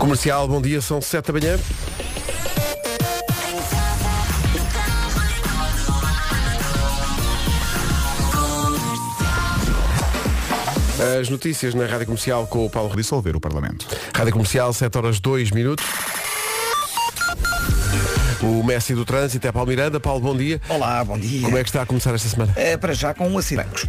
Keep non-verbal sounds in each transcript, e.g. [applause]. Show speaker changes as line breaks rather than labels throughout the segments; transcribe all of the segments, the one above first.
Comercial, bom dia, são 7 da manhã. As notícias na Rádio Comercial com o Paulo
Dissolver o Parlamento.
Rádio Comercial, 7 horas 2 minutos. O Messi do Trânsito é Paulo Miranda. Paulo, bom dia.
Olá, bom dia.
Como é que está a começar esta semana?
É, para já com um acidente.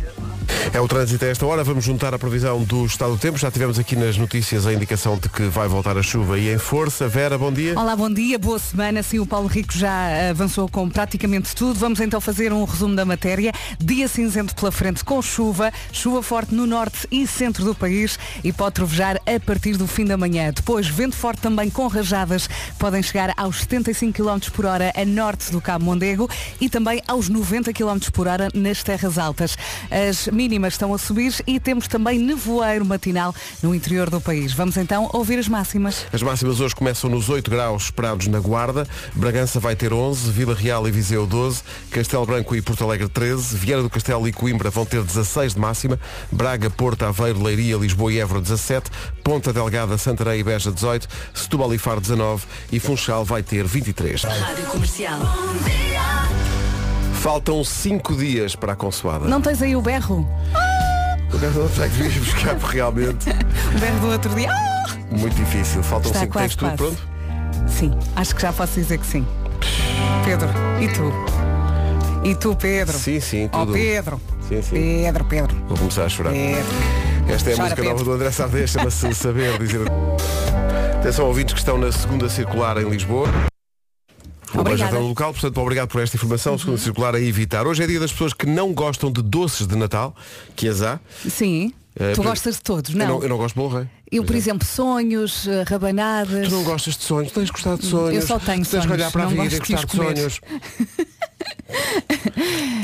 É o trânsito a esta hora. Vamos juntar a previsão do estado do tempo. Já tivemos aqui nas notícias a indicação de que vai voltar a chuva e em força. Vera, bom dia.
Olá, bom dia, boa semana. Sim, o Paulo Rico já avançou com praticamente tudo. Vamos então fazer um resumo da matéria. Dia cinzento pela frente com chuva, chuva forte no norte e centro do país e pode trovejar a partir do fim da manhã. Depois, vento forte também com rajadas, podem chegar aos 75 km por hora a norte do Cabo Mondego e também aos 90 km por hora nas terras altas. As mínimas estão a subir e temos também nevoeiro matinal no interior do país. Vamos então ouvir as máximas.
As máximas hoje começam nos 8 graus esperados na Guarda. Bragança vai ter 11, Vila Real e Viseu 12, Castelo Branco e Porto Alegre 13, Vieira do Castelo e Coimbra vão ter 16 de máxima, Braga, Porto, Aveiro, Leiria, Lisboa e Évora 17, Ponta Delgada, Santarém e Beja 18, Setúbal e Faro 19 e Funchal vai ter 23.
Rádio Comercial.
Faltam 5 dias para a consoada.
Não tens aí o berro?
O berro já que devias buscar realmente. [laughs]
O berro do outro dia.
Muito difícil. Faltam
Está
5
quase,
Tens tudo
quase.
pronto?
Sim, acho que já posso dizer que sim. Pedro, e tu? E tu, Pedro?
Sim, sim,
Oh,
tudo.
Pedro.
Sim, sim.
Pedro, Pedro.
Vou começar a chorar.
Pedro.
Esta é a
Chora,
música nova
Pedro.
do André Sardé, chama-se [laughs] Saber Dizer. Atenção ouvintes que estão na segunda circular em Lisboa. O
Obrigada. Uhum.
no local, portanto, obrigado por esta informação. Segunda circular a evitar. Hoje é dia das pessoas que não gostam de doces de Natal, que as há.
Sim.
Eh,
tu
por-
gostas de todos,
Eu
não?
não, eu não gosto de bom rei.
Eu, por exemplo, sonhos, eh, rabanadas.
Tu não gostas de sonhos, tens de gostar de sonhos.
Eu só tenho
tens
sonhos,
que olhar para a
não
vida e gostar de sonhos. [laughs]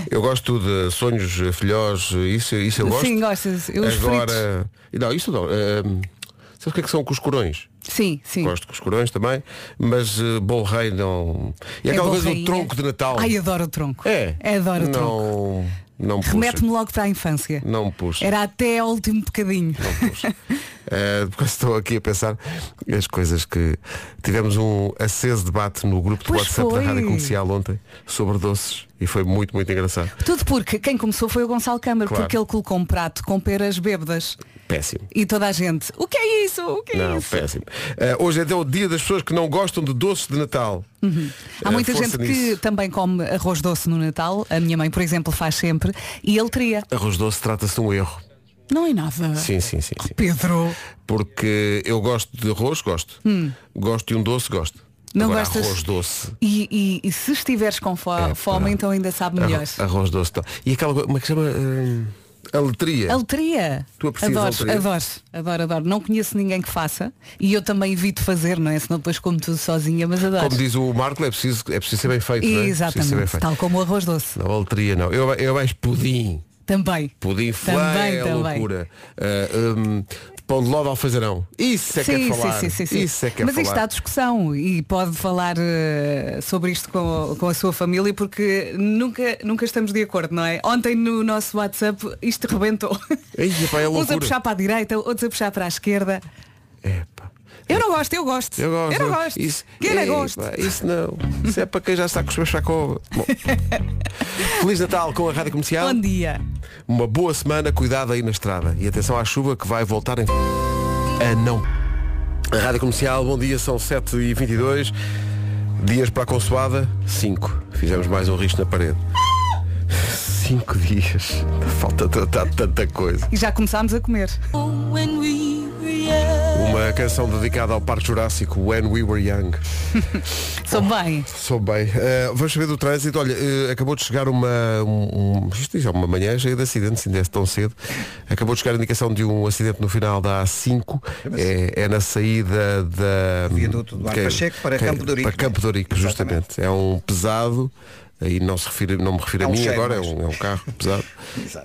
Eu gosto de sonhos, eh, filhós, isso, isso eu gosto.
Sim, gostas. Eu.
Agora. Não, isso não. Um, Sabe o que é que são cuscurões?
Sim, sim.
Gosto de cuscurões também, mas uh, bom rei não. E
É
aquela coisa do tronco de Natal.
Ai, adoro o tronco.
É.
Adoro o tronco.
Não, não me puxa.
Remete-me logo para a infância.
Não me puxa.
Era até ao último bocadinho.
Não puxa. Eh, [laughs] porque estou aqui a pensar as coisas que tivemos um aceso debate no grupo de
Pois
WhatsApp
foi.
da Rádio Comercial ontem sobre doces e foi muito, muito engraçado.
Tudo porque quem começou foi o Gonçalo Câmara,
Claro.
porque ele colocou um prato com peras bêbadas.
Péssimo.
E toda a gente, o que é isso? O que é
Não,
isso?
péssimo. Eh, hoje é então o dia das pessoas que não gostam de doces de Natal.
Há
Eh,
muita
força
gente que
nisso.
também come arroz doce no Natal. A minha mãe, por exemplo, faz sempre. E ele teria.
Arroz doce trata-se de um erro.
Não é nada.
Sim, sim, sim. sim.
Pedro.
Porque eu gosto de arroz, gosto. Gosto de um doce, gosto.
Hum. Não
Agora,
gostas?
arroz doce.
E, e- e se estiveres com fo-
É,
fome, então ainda sabe melhor.
Arroz, arroz doce. tal. E aquela como é que chama? Hum, a letria.
A letria.
Tu aprecias a
adoro,
letria?
adoro, adoro, adoro. Não conheço ninguém que faça e eu também evito fazer, não é? Senão depois como tudo sozinha, mas adoro.
Como diz o Marco, é preciso, é preciso ser bem feito. não é? Ser bem
Exatamente,
feito.
tal como o arroz doce.
Não, a letria não. Eu, eu mais pudim.
Também.
Pudim
Também,
é
também.
loucura. Ah, hum, pão de ló de alfazarão. Isso é que é
sim,
falar.
sim, sim, sim, sim.
Isso é que é
Mas
falar.
isto está à discussão e pode falar eh, sobre isto com, com a sua família porque nunca, nunca estamos de acordo, não é? Ontem no nosso WhatsApp isto rebentou.
Ei, pá, é [laughs]
Uns a puxar para a direita, outros a puxar para a esquerda.
Epá.
Eu não gosto, eu gosto.
Eu gosto.
Eu não gosto.
Isso,
Quem não
Ei,
gosta?
Isso não. Isso é para quem já está com os meus sacos. Bom. [laughs] Feliz Natal com a Rádio Comercial.
Bom dia.
Uma boa semana, cuidado aí na estrada. E atenção à chuva que vai voltar em... a não. A Rádio Comercial, bom dia, são 7h22. Dias para a consoada, 5. Fizemos mais um risco na parede. 5 dias. Falta tratar tanta coisa.
E já começámos a comer.
Uma canção dedicada ao Parque Jurássico, When We Were Young. [laughs]
Sou bem.
Sou bem. Eh, vamos saber do trânsito. Olha, eh, acabou de chegar uma. Um, um- isto é uma manhã cheia de acidentes, ainda é tão cedo. Acabou de chegar a indicação de um acidente no final da A5. É, é na saída da.
Viaduto Duarte
que é-
Pacheco para
que é-
Campo de Ourique.
Para Campo de Ourique, justamente. É um pesado. Aí não, se refere, não me refiro
É
a
um
mim
cheiro
agora, é
mais.
um, é um carro pesado. [laughs]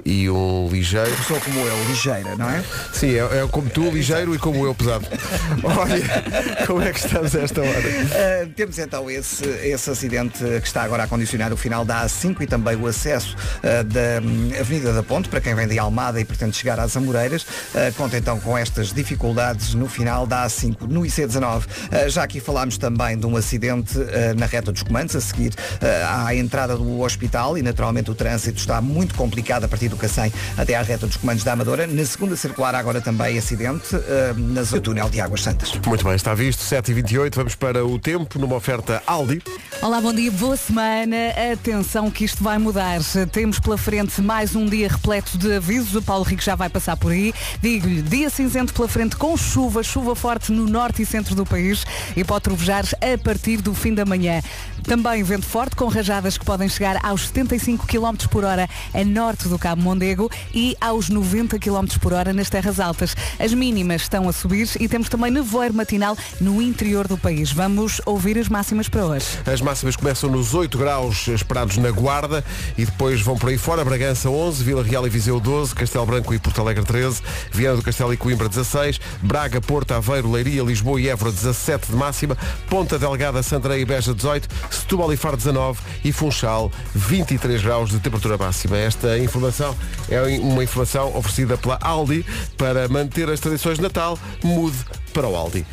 E um ligeiro.
Pessoa como eu, ligeira, não é?
Sim, é, é como tu, ligeiro, e como eu, pesado. [laughs] Olha, como é que estamos a esta hora?
Uh, temos então esse, esse acidente que está agora a condicionar o final da A5 e também o acesso uh, da hum, Avenida da Ponte, para quem vem de Almada e pretende chegar às Amoreiras. Uh, conta então com estas dificuldades no final da A5, no IC19. Uh, já aqui falámos também de um acidente na reta dos comandos, a seguir uh, à entrada do hospital e naturalmente o trânsito está muito complicado a partir do Cacém até à reta dos comandos da Amadora. Na segunda circular agora também acidente uh, na zona do túnel de Águas Santas.
Muito bem, está visto, 7h28, vamos para o tempo, numa oferta Aldi.
Olá, bom dia, boa semana. Atenção que isto vai mudar. Temos pela frente mais um dia repleto de avisos. O Paulo Rico já vai passar por aí. Digo-lhe, dia cinzento pela frente com chuva, chuva forte no norte e centro do país e pode trovejar a partir do fim da manhã. Também vento forte com rajadas que podem chegar aos 75 km por hora a norte do Cabo Mondego e aos 90 km por hora nas terras altas. As mínimas estão a subir e temos também nevoeiro matinal no interior do país. Vamos ouvir as máximas para hoje.
As máximas começam nos 8 graus esperados na Guarda e depois vão por aí fora. Bragança 11, Vila Real e Viseu 12, Castelo Branco e Porto Alegre 13, Viana do Castelo e Coimbra 16, Braga, Porto, Aveiro, Leiria, Lisboa e Évora 17 de máxima, Ponta Delgada, Santarém e Beja 18, Setúbal e Faro 19 e Funchal 23 graus de temperatura máxima. Esta informação é uma informação oferecida pela Aldi para manter as tradições de Natal. Mude para o Aldi.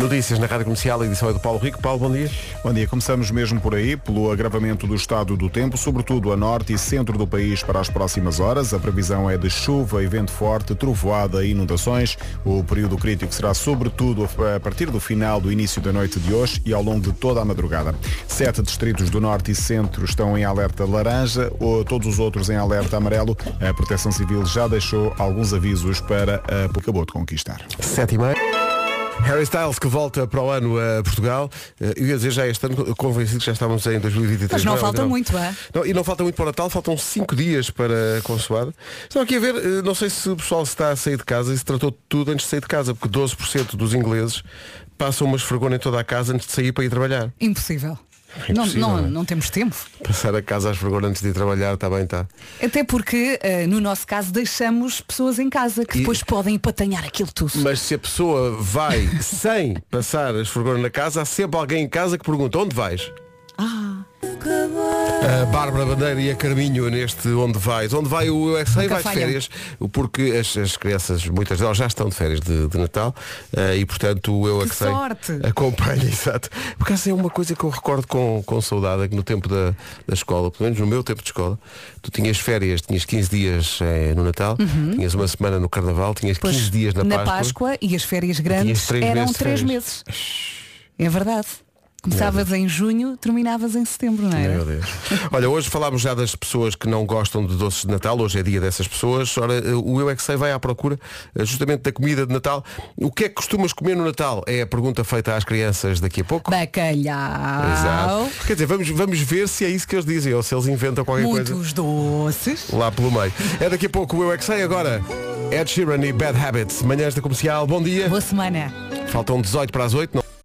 Notícias na Rádio Comercial, a edição é do Paulo Rico. Paulo, bom dia.
Bom dia, começamos mesmo por aí, pelo agravamento do estado do tempo, sobretudo a norte e centro do país para as próximas horas. A previsão é de chuva e vento forte, trovoada e inundações. O período crítico será sobretudo a partir do final do início da noite de hoje e ao longo de toda a madrugada. Sete distritos do norte e centro estão em alerta laranja, ou todos os outros em alerta amarelo. A Proteção Civil já deixou alguns avisos para a que acabou de conquistar.
Sete e meia. Harry Styles que volta para o ano a Portugal. Eh, Eu ia dizer já este ano, convencido que já estávamos em 2023.
Mas não
é?
falta
Ainda
muito, é?
Não, e não falta muito para o Natal, faltam 5 dias para a consoada. Estão aqui a ver, eh, não sei se o pessoal está a sair de casa e se tratou de tudo antes de sair de casa, porque 12% dos ingleses passam uma esfregona em toda a casa antes de sair para ir trabalhar.
Impossível.
É
não, não,
não é?
não temos tempo.
Passar a casa a esfregona antes de ir trabalhar, está bem, está.
Até porque, eh, no nosso caso, deixamos pessoas em casa que
E-
depois podem empatanhar aquilo tudo.
Mas se a pessoa vai [laughs] sem passar a esfregona na casa, há sempre alguém em casa que pergunta onde vais?
Ah,
A Bárbara Bandeira e a Carminho neste Onde Vais. Onde vai o USA vai de férias, porque as, as crianças, muitas delas já estão de férias de, de Natal eh, e portanto o Eu
sorte.
acompanha, [laughs] exato. Por acaso é uma coisa que eu recordo com, com saudade, é que no tempo da, da escola, pelo menos no meu tempo de escola, tu tinhas férias, tinhas 15 dias eh, no Natal, tinhas uma semana no Carnaval, tinhas
Uhum. pois,
15 dias na, Páscoa.
e as férias grandes
três
eram
meses de
três
férias.
meses. É verdade. Começavas em junho, terminavas em setembro, não era?
Meu Deus. Olha, hoje falámos já das pessoas que não gostam de doces de Natal, hoje é dia dessas pessoas. Ora, o Eu é que sei vai à procura eh, justamente da comida de Natal. O que é que costumas comer no Natal? É a pergunta feita às crianças daqui a pouco.
Bacalhau.
Exato. Quer dizer, vamos, vamos ver se é isso que eles dizem ou se eles inventam qualquer coisa
Muitos doces.
lá pelo meio. É daqui a pouco o Eu é que sei agora. Ed Sheeran e Bad Habits. Manhãs da Comercial, bom dia.
Boa semana.
Faltam 18 para as 8. Não.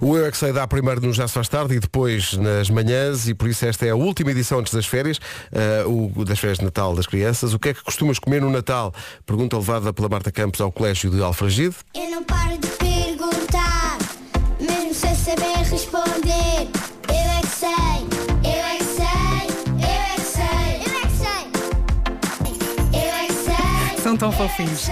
O Eu é que sei dá primeiro no Já se faz tarde e depois nas manhãs e por isso esta é a última edição antes das férias, eh, o, das férias de Natal das crianças. O que é que costumas comer no Natal? Pergunta levada pela Marta Campos ao Colégio de Alfragide.
Eu não paro de perguntar, mesmo sem saber responder. Eu é que sei, eu é que sei, eu é que sei, eu é que sei, eu é que sei.
São tão fofinhos.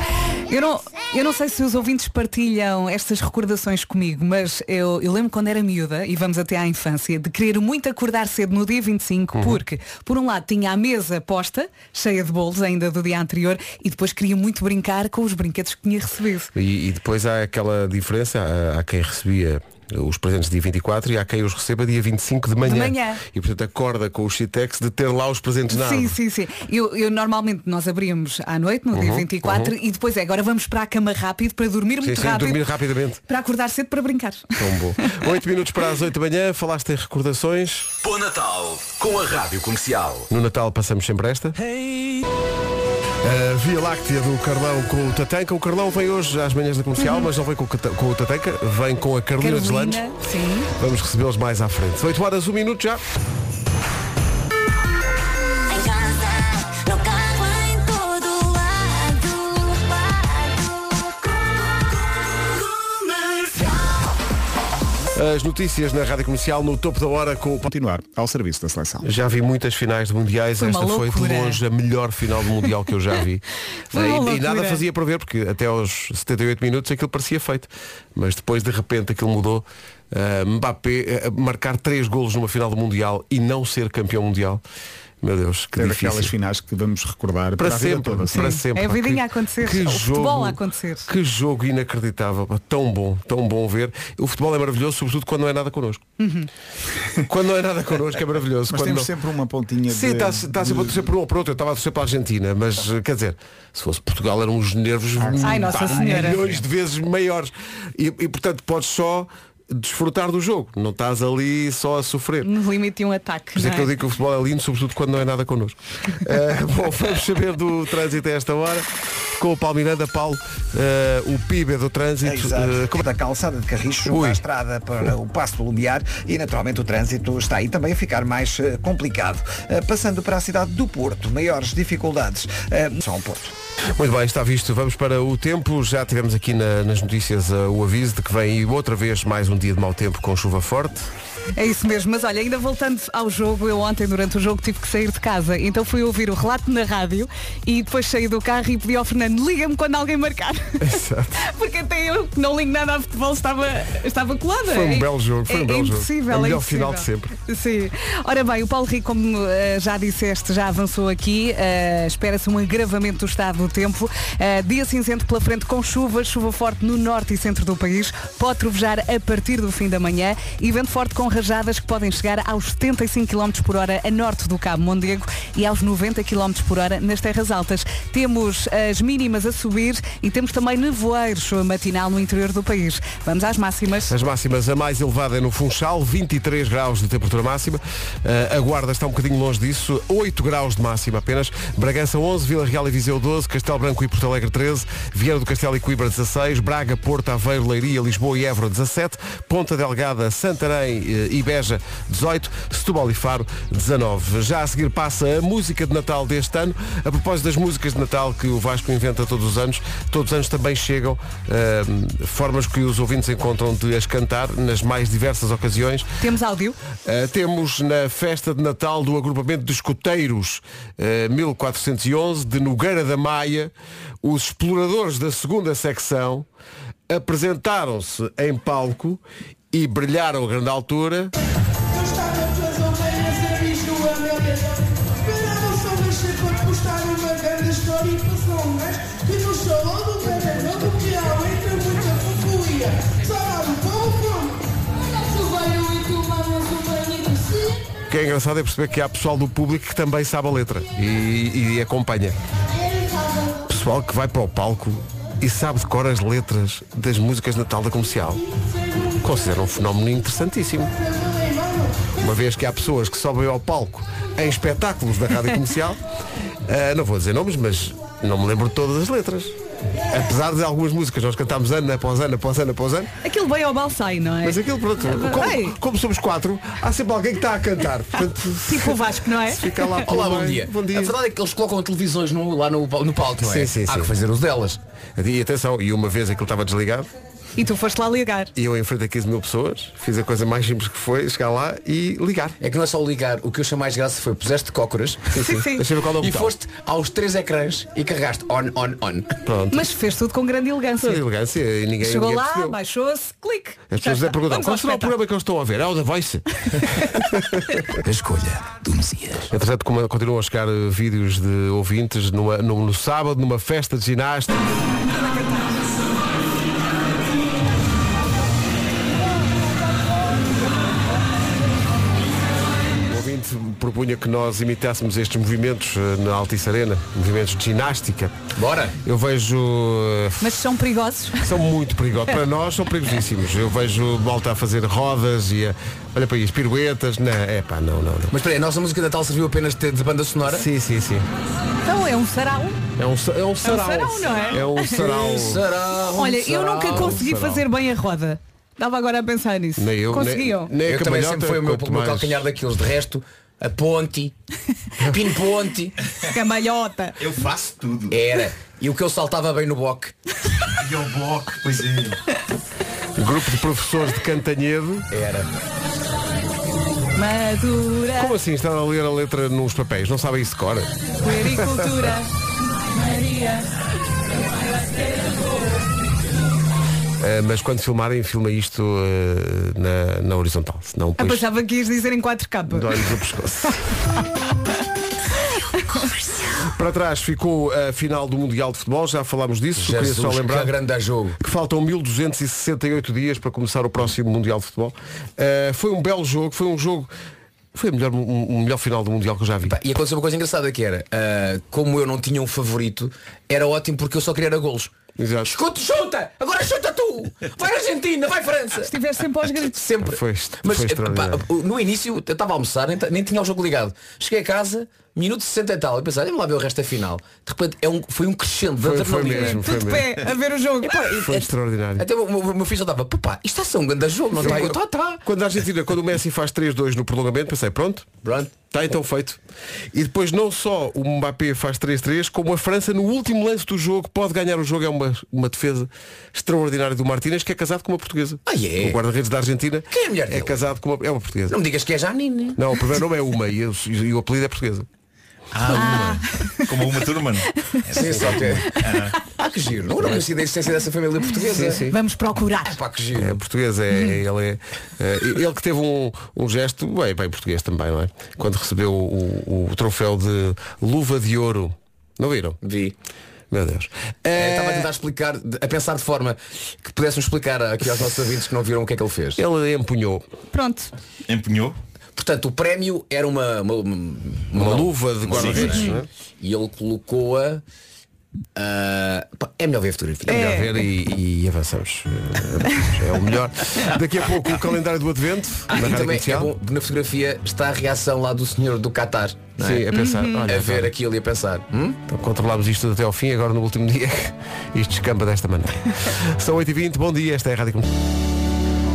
Eu não, eu não sei se os ouvintes partilham estas recordações comigo, mas eu, eu lembro quando era miúda, e vamos até à infância, de querer muito acordar cedo no dia 25, porque, por um lado, tinha a mesa posta, cheia de bolos ainda do dia anterior, e depois queria muito brincar com os brinquedos que tinha recebido.
E, e depois há aquela diferença, há, há quem recebia os presentes dia 24 e há quem os receba dia 25 de manhã.
De manhã.
E portanto acorda com o Shitex de ter lá os presentes na
Sim,
árvore.
sim, sim. Eu, eu normalmente nós abríamos à noite, no
Uhum,
dia 24, e depois é, agora vamos para a cama rápido para dormir
Sim,
muito
sim,
rápido.
dormir rapidamente.
Para acordar cedo para brincar.
Tão bom. [laughs] 8 minutos para as 8 da manhã, falaste em recordações.
Bom Natal com a Rádio Comercial.
No Natal passamos sempre esta. A Via Láctea do Carlão com o Tatanca. O Carlão vem hoje às manhãs da comercial, mas não vem com o, com o Tatanca, vem com a Carolina,
Carolina,
Deslandes.
sim.
Vamos recebê-los mais à frente. 8 horas, 1 minuto já. As notícias na Rádio Comercial no topo da hora com o
Continuar ao serviço da seleção.
Já vi muitas finais de mundiais,
Foi uma
esta foi de longe a melhor final do mundial que eu já vi. [laughs]
Foi uma
e, e nada fazia para ver, porque até aos 78 minutos aquilo parecia feito. Mas depois de repente aquilo mudou. Uh, Mbappé uh, marcar três golos numa final do mundial e não ser campeão mundial. Meu Deus, que
É
difícil.
daquelas finais que vamos recordar
Para
para,
sempre,
toda.
para sempre.
É a vidinha
que-
a acontecer,
Que
o
jogo,
futebol a acontecer.
Que jogo inacreditável. Tão bom, tão bom ver. O futebol é maravilhoso, sobretudo quando não é nada connosco. [laughs] quando não é nada connosco é maravilhoso.
Mas
quando
temos
não-
sempre uma pontinha
Sim,
de...
está está sempre a torcer por um ou por outro. Eu estava a torcer para a Argentina, mas eh, quer dizer, se fosse Portugal eram uns nervos
Ai, Nossa
pá,
Senhora.
milhões de vezes maiores. E, e, portanto podes só desfrutar do jogo. Não estás ali só a sofrer.
No limite de um ataque.
Por isso é que eu
é?
digo que o futebol é lindo, sobretudo quando não é nada connosco. [laughs] Eh, bom, vamos saber do trânsito a esta hora. Com o Paulo Miranda, Paulo, eh, o PIB do trânsito.
Exato.
eh, como-
da calçada de Carriço junto
Ui.
à estrada para o Passo do Lumiar e naturalmente o trânsito está aí também a ficar mais complicado. Passando para a cidade do Porto, maiores dificuldades são ao Porto.
Muito bem, está visto. Vamos para o tempo. Já tivemos aqui na- nas notícias o aviso de que vem outra vez mais um dia de mau tempo com chuva forte.
É isso mesmo, mas olha, ainda voltando ao jogo, eu ontem durante o jogo tive que sair de casa, então fui ouvir o relato na rádio e depois saí do carro e pedi ao Fernando, liga-me quando alguém marcar. [laughs] Porque até eu que não ligo nada a futebol estava, estava colada.
Foi um
É-
belo jogo, foi
é,
um belo
é
jogo.
impossível,
É o
é
melhor final de sempre.
Sim. Ora bem, o Paulo Rico, como eh, já disseste, já avançou aqui. eh, Espera-se um agravamento do estado do tempo. Eh, dia cinzento pela frente com chuva, chuva forte no norte e centro do país. Pode trovejar a partir do fim da manhã e vento forte com rajadas que podem chegar aos 75 km por hora a norte do Cabo Mondego e aos 90 km por hora nas terras altas. Temos as mínimas a subir e temos também nevoeiros matinal no interior do país. Vamos às máximas.
As máximas, a mais elevada é no Funchal, 23 graus de temperatura máxima. Eh, a Guarda está um bocadinho longe disso, 8 graus de máxima apenas. Bragança 11, Vila Real e Viseu 12, Castelo Branco e Porto Alegre 13, Vieira do Castelo e Coimbra 16, Braga, Porto, Aveiro, Leiria, Lisboa e Évora 17, Ponta Delgada, Santarém eh, e Beja 18, Setúbal e Faro 19. Já a seguir passa a música de Natal deste ano. A propósito das músicas de Natal que o Vasco inventa todos os anos, todos os anos também chegam eh, formas que os ouvintes encontram de as cantar nas mais diversas ocasiões.
Temos áudio.
Uh, temos na festa de Natal do agrupamento de escoteiros uh, 1411 de Nogueira da Maia, os exploradores da segunda secção apresentaram-se em palco e brilharam a grande altura. O que é engraçado é perceber que há pessoal do público que também sabe a letra e, e acompanha. Pessoal que vai para o palco e sabe de cor as letras das músicas de Natal da comercial. Considero um fenómeno interessantíssimo. Uma vez que há pessoas que sobem ao palco em espetáculos da rádio comercial, [laughs] ah, não vou dizer nomes, mas não me lembro de todas as letras. Apesar de algumas músicas nós cantámos ano após ano, após ano, após ano,
Aquilo bem ao balsai, não é?
mas aquilo pronto,
Ei.
como, como somos quatro, há sempre alguém que está a cantar. Portanto, [laughs]
Tipo o Vasco, não é?
fica lá
Olá, bom dia.
Bom dia.
A verdade é que eles colocam televisões no- lá no, no palco, não é?
Sim, sim,
Há
sim.
que fazer os delas.
E atenção, e uma vez aquilo estava desligado
E tu foste lá ligar.
e eu em frente a 15 mil pessoas, fiz a coisa mais simples que foi chegar lá e ligar.
É que não é só ligar, o que eu achei mais graça foi puseste cócoras
Sim, sim.
sim.
Deixa eu ver qual é o
e
botão.
foste aos três ecrãs e carregaste on, on, on.
Pronto.
Mas fez tudo com grande elegância.
Sim, elegância e ninguém,
Chegou
ninguém
lá,
percebeu.
baixou-se, clique.
As
Já
pessoas
está.
é perguntam,
Vamos ao
qual será o
espetáculo.
programa que eles estão a ver? É o da Voice. [laughs]
A escolha do Messias.
Entretanto, como continuam a chegar eh, vídeos de ouvintes numa- no, no sábado, numa festa de ginástica. Propunha que nós imitássemos estes movimentos eh, na Altice Arena, movimentos de ginástica.
Bora!
Eu vejo. eh,
Mas são perigosos.
São muito perigosos. Para nós são perigosíssimos. Eu vejo malta a fazer rodas e a, olha para isso, piruetas. Não, é pá, não, não, não.
Mas espera aí, a nossa música de Natal serviu apenas de, de banda sonora?
Sim, sim, sim.
Então é um sarau.
É um, sa- é um sarau.
sarau, não é?
É um sarau. [laughs]
Será um
Olha, eu nunca
sarau.
consegui
sarau.
fazer bem a roda. Estava agora a pensar nisso.
Nem eu.
Conseguiam?
Nem, nem
Eu também sempre foi o meu, meu
mais.
calcanhar daqueles. De resto, a ponte, [laughs] pin ponte,
Cambalhota.
Eu faço tudo.
era. E o que eu saltava bem no boque.
E ao bloco, pois é.
Grupo de professores de Cantanhede.
Era.
Madura.
Como assim está a ler a letra nos papéis? Não sabem isso de cor?
Puericultura. [laughs] Maria.
Eh, mas quando filmarem, filma isto eh, na, na horizontal. Senão
Ah,
depois
pensava que ias dizer em 4K.
dói-nos o pescoço. [laughs] Para trás ficou a final do Mundial de Futebol, já falámos disso, queria
Jesus,
só lembrar
que grande jogo.
que faltam 1268 dias para começar o próximo Mundial de Futebol. Eh, foi um belo jogo, foi um jogo, foi o melhor, um, um melhor final do Mundial que eu já vi.
E aconteceu uma coisa engraçada que era, ah, como eu não tinha um favorito, era ótimo porque eu só queria era golos.
Exato.
Escuta, chuta! Agora chuta tu! Vai Argentina, vai França!
Estiveste sempre aos gritos.
Sempre.
Foi-
Mas
foi
eh,
extraordinário.
pá, no início eu estava a almoçar, nem, nem tinha o jogo ligado. Cheguei a casa, minuto 60 e tal, e pensei, vamos lá ver o resto da final. De repente é um, foi um crescendo
Foi,
adrenalina.
mesmo, foi
Tudo de
mesmo.
pé a ver o jogo.
Foi extraordinário.
Até o meu, meu filho já estava, papá, isto está a ser um grande jogo, não está? Eu, tá, tá.
Quando a Argentina, quando o Messi faz 3-2 no prolongamento, pensei, pronto,
Pronto.
está então feito. E depois não só o Mbappé faz 3-3, como a França no último lance do jogo pode ganhar o jogo. É uma, uma defesa extraordinária do Martínez, que é casado com uma portuguesa.
Ah, é?
O guarda-redes da Argentina
Quem é a mulher
é
dele?
casado com uma, é uma portuguesa.
Não me digas que é Janine.
Não, o primeiro nome é Uma e, o- e o apelido é portuguesa.
Ah, uma. Como uma turma.
Sim, só que. Ah, que giro. Não era uma existência dessa família portuguesa.
Sim, sim.
Vamos procurar.
Pá, que
É
giro.
português, é, ele é. é, ele que teve um, um gesto, bem, bem português também, não é? Quando recebeu o, o troféu de luva de ouro. Não viram?
Vi.
Meu Deus.
É,
É,
Estava a tentar explicar, a pensar de forma que pudéssemos explicar aqui aos nossos ouvintes que não viram o que é que ele fez.
ele empunhou
Pronto.
Empunhou.
Portanto, o prémio era uma, uma, uma-
uma luva de guarda-redes. É?
E ele colocou-a. pá, é melhor ver a fotografia.
É melhor ver e, e avançamos. É, é o melhor. Daqui a pouco o calendário do Advento
Ah,
na
também é bom, na fotografia está a reação lá do senhor do Qatar. não é?
Sim, a pensar. Olha,
a ver
agora,
aquilo e a pensar. Hum?
então, controlámos isto tudo até ao fim, agora no último dia [laughs] isto descamba desta maneira. São 8h20, bom dia, esta é a Rádio Comercial.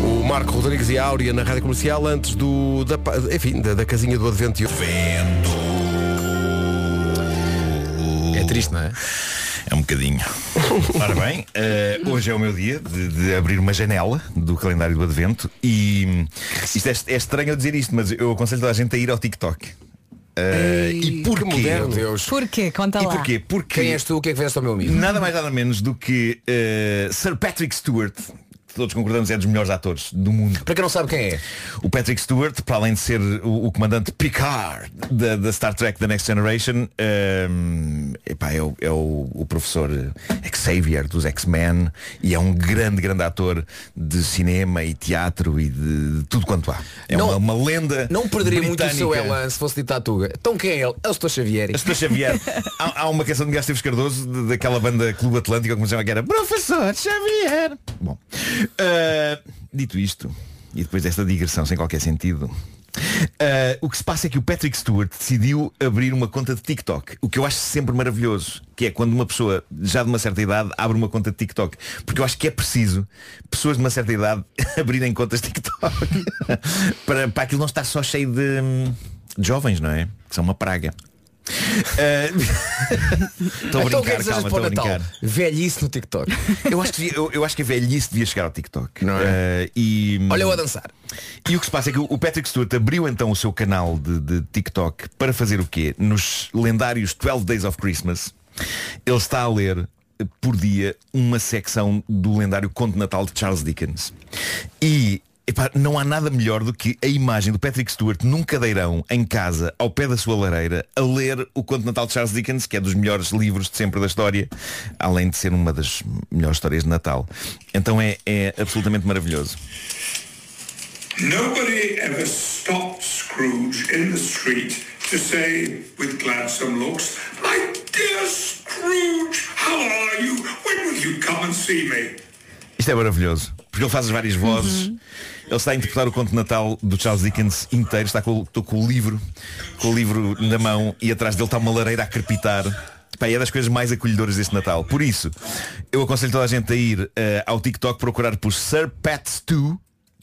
O Marco Rodrigues e a Áurea na Rádio Comercial antes do, da, enfim, da, da casinha do Advento.
É triste, não é?
É um bocadinho. [laughs] Ora bem, eh, hoje é o meu dia de, de abrir uma janela do calendário do Advento e isto é, é estranho eu dizer isto, mas eu aconselho toda a gente a ir ao TikTok. Eh,
Ei,
e
que
porquê?
moderno.
Meu Deus.
Porquê? Conta
E
lá.
porquê? Porque
Quem és tu? O que é que fizeste ao meu amigo?
nada mais nada menos do que eh, Sir Patrick Stewart, todos concordamos é dos melhores atores do mundo.
Para quem não sabe quem é.
O Patrick Stewart, para além de ser o, o comandante Picard da, da Star Trek The Next Generation, ehm, epá, é, o, é o- o professor Xavier dos X-Men e é um grande, grande ator de cinema e teatro e de, de tudo quanto há. É
Não-
uma, uma lenda.
Não perderia muito o seu
britânica.
elan se fosse de Tatuga. Então quem é ele? É o Sr. Xavier.
Estou Xavier. [laughs] há, há uma canção de Gasteiros Cardoso de- daquela banda Clube Atlântico como se chama que era Professor Xavier. Bom, ah, dito isto, e depois desta digressão sem qualquer sentido, ah, o que se passa é que o Patrick Stewart decidiu abrir uma conta de TikTok, o que eu acho sempre maravilhoso, que é quando uma pessoa já de uma certa idade abre uma conta de TikTok, porque eu acho que é preciso pessoas de uma certa idade [laughs] abrirem contas de TikTok [laughs] para, para aquilo não estar só cheio de, hum, de jovens, não é? Que são uma praga. Estou a
Então é
brincar, calma, estou a
Natal?
brincar.
Velhice no TikTok.
Eu acho, que, eu, eu acho que a velhice devia chegar ao TikTok.
Não é?
Ah, e,
Olha eu a dançar.
e o que se passa é que o Patrick Stewart abriu então o seu canal de, de TikTok para fazer o quê? Nos lendários 12 Days of Christmas, ele está a ler por dia uma secção do lendário Conto Natal de Charles Dickens. E epá, não há nada melhor do que a imagem do Patrick Stewart num cadeirão em casa, ao pé da sua lareira, a ler o Conto de Natal de Charles Dickens, que é dos melhores livros de sempre da história, além de ser uma das melhores histórias de Natal. Então é, é absolutamente maravilhoso.
Nobody ever stopped Scrooge in the street to say with gladsome looks, My dear Scrooge, how are you? When will you come and see me?
Isto é maravilhoso, porque ele faz as várias vozes. Ele está a interpretar o conto de Natal do Charles Dickens inteiro, está com, estou com o livro, com o livro na mão e atrás dele está uma lareira a crepitar. Pá, é das coisas mais acolhedoras deste Natal. Por isso, eu aconselho toda a gente a ir eh, ao TikTok procurar por Sir Pat Stu,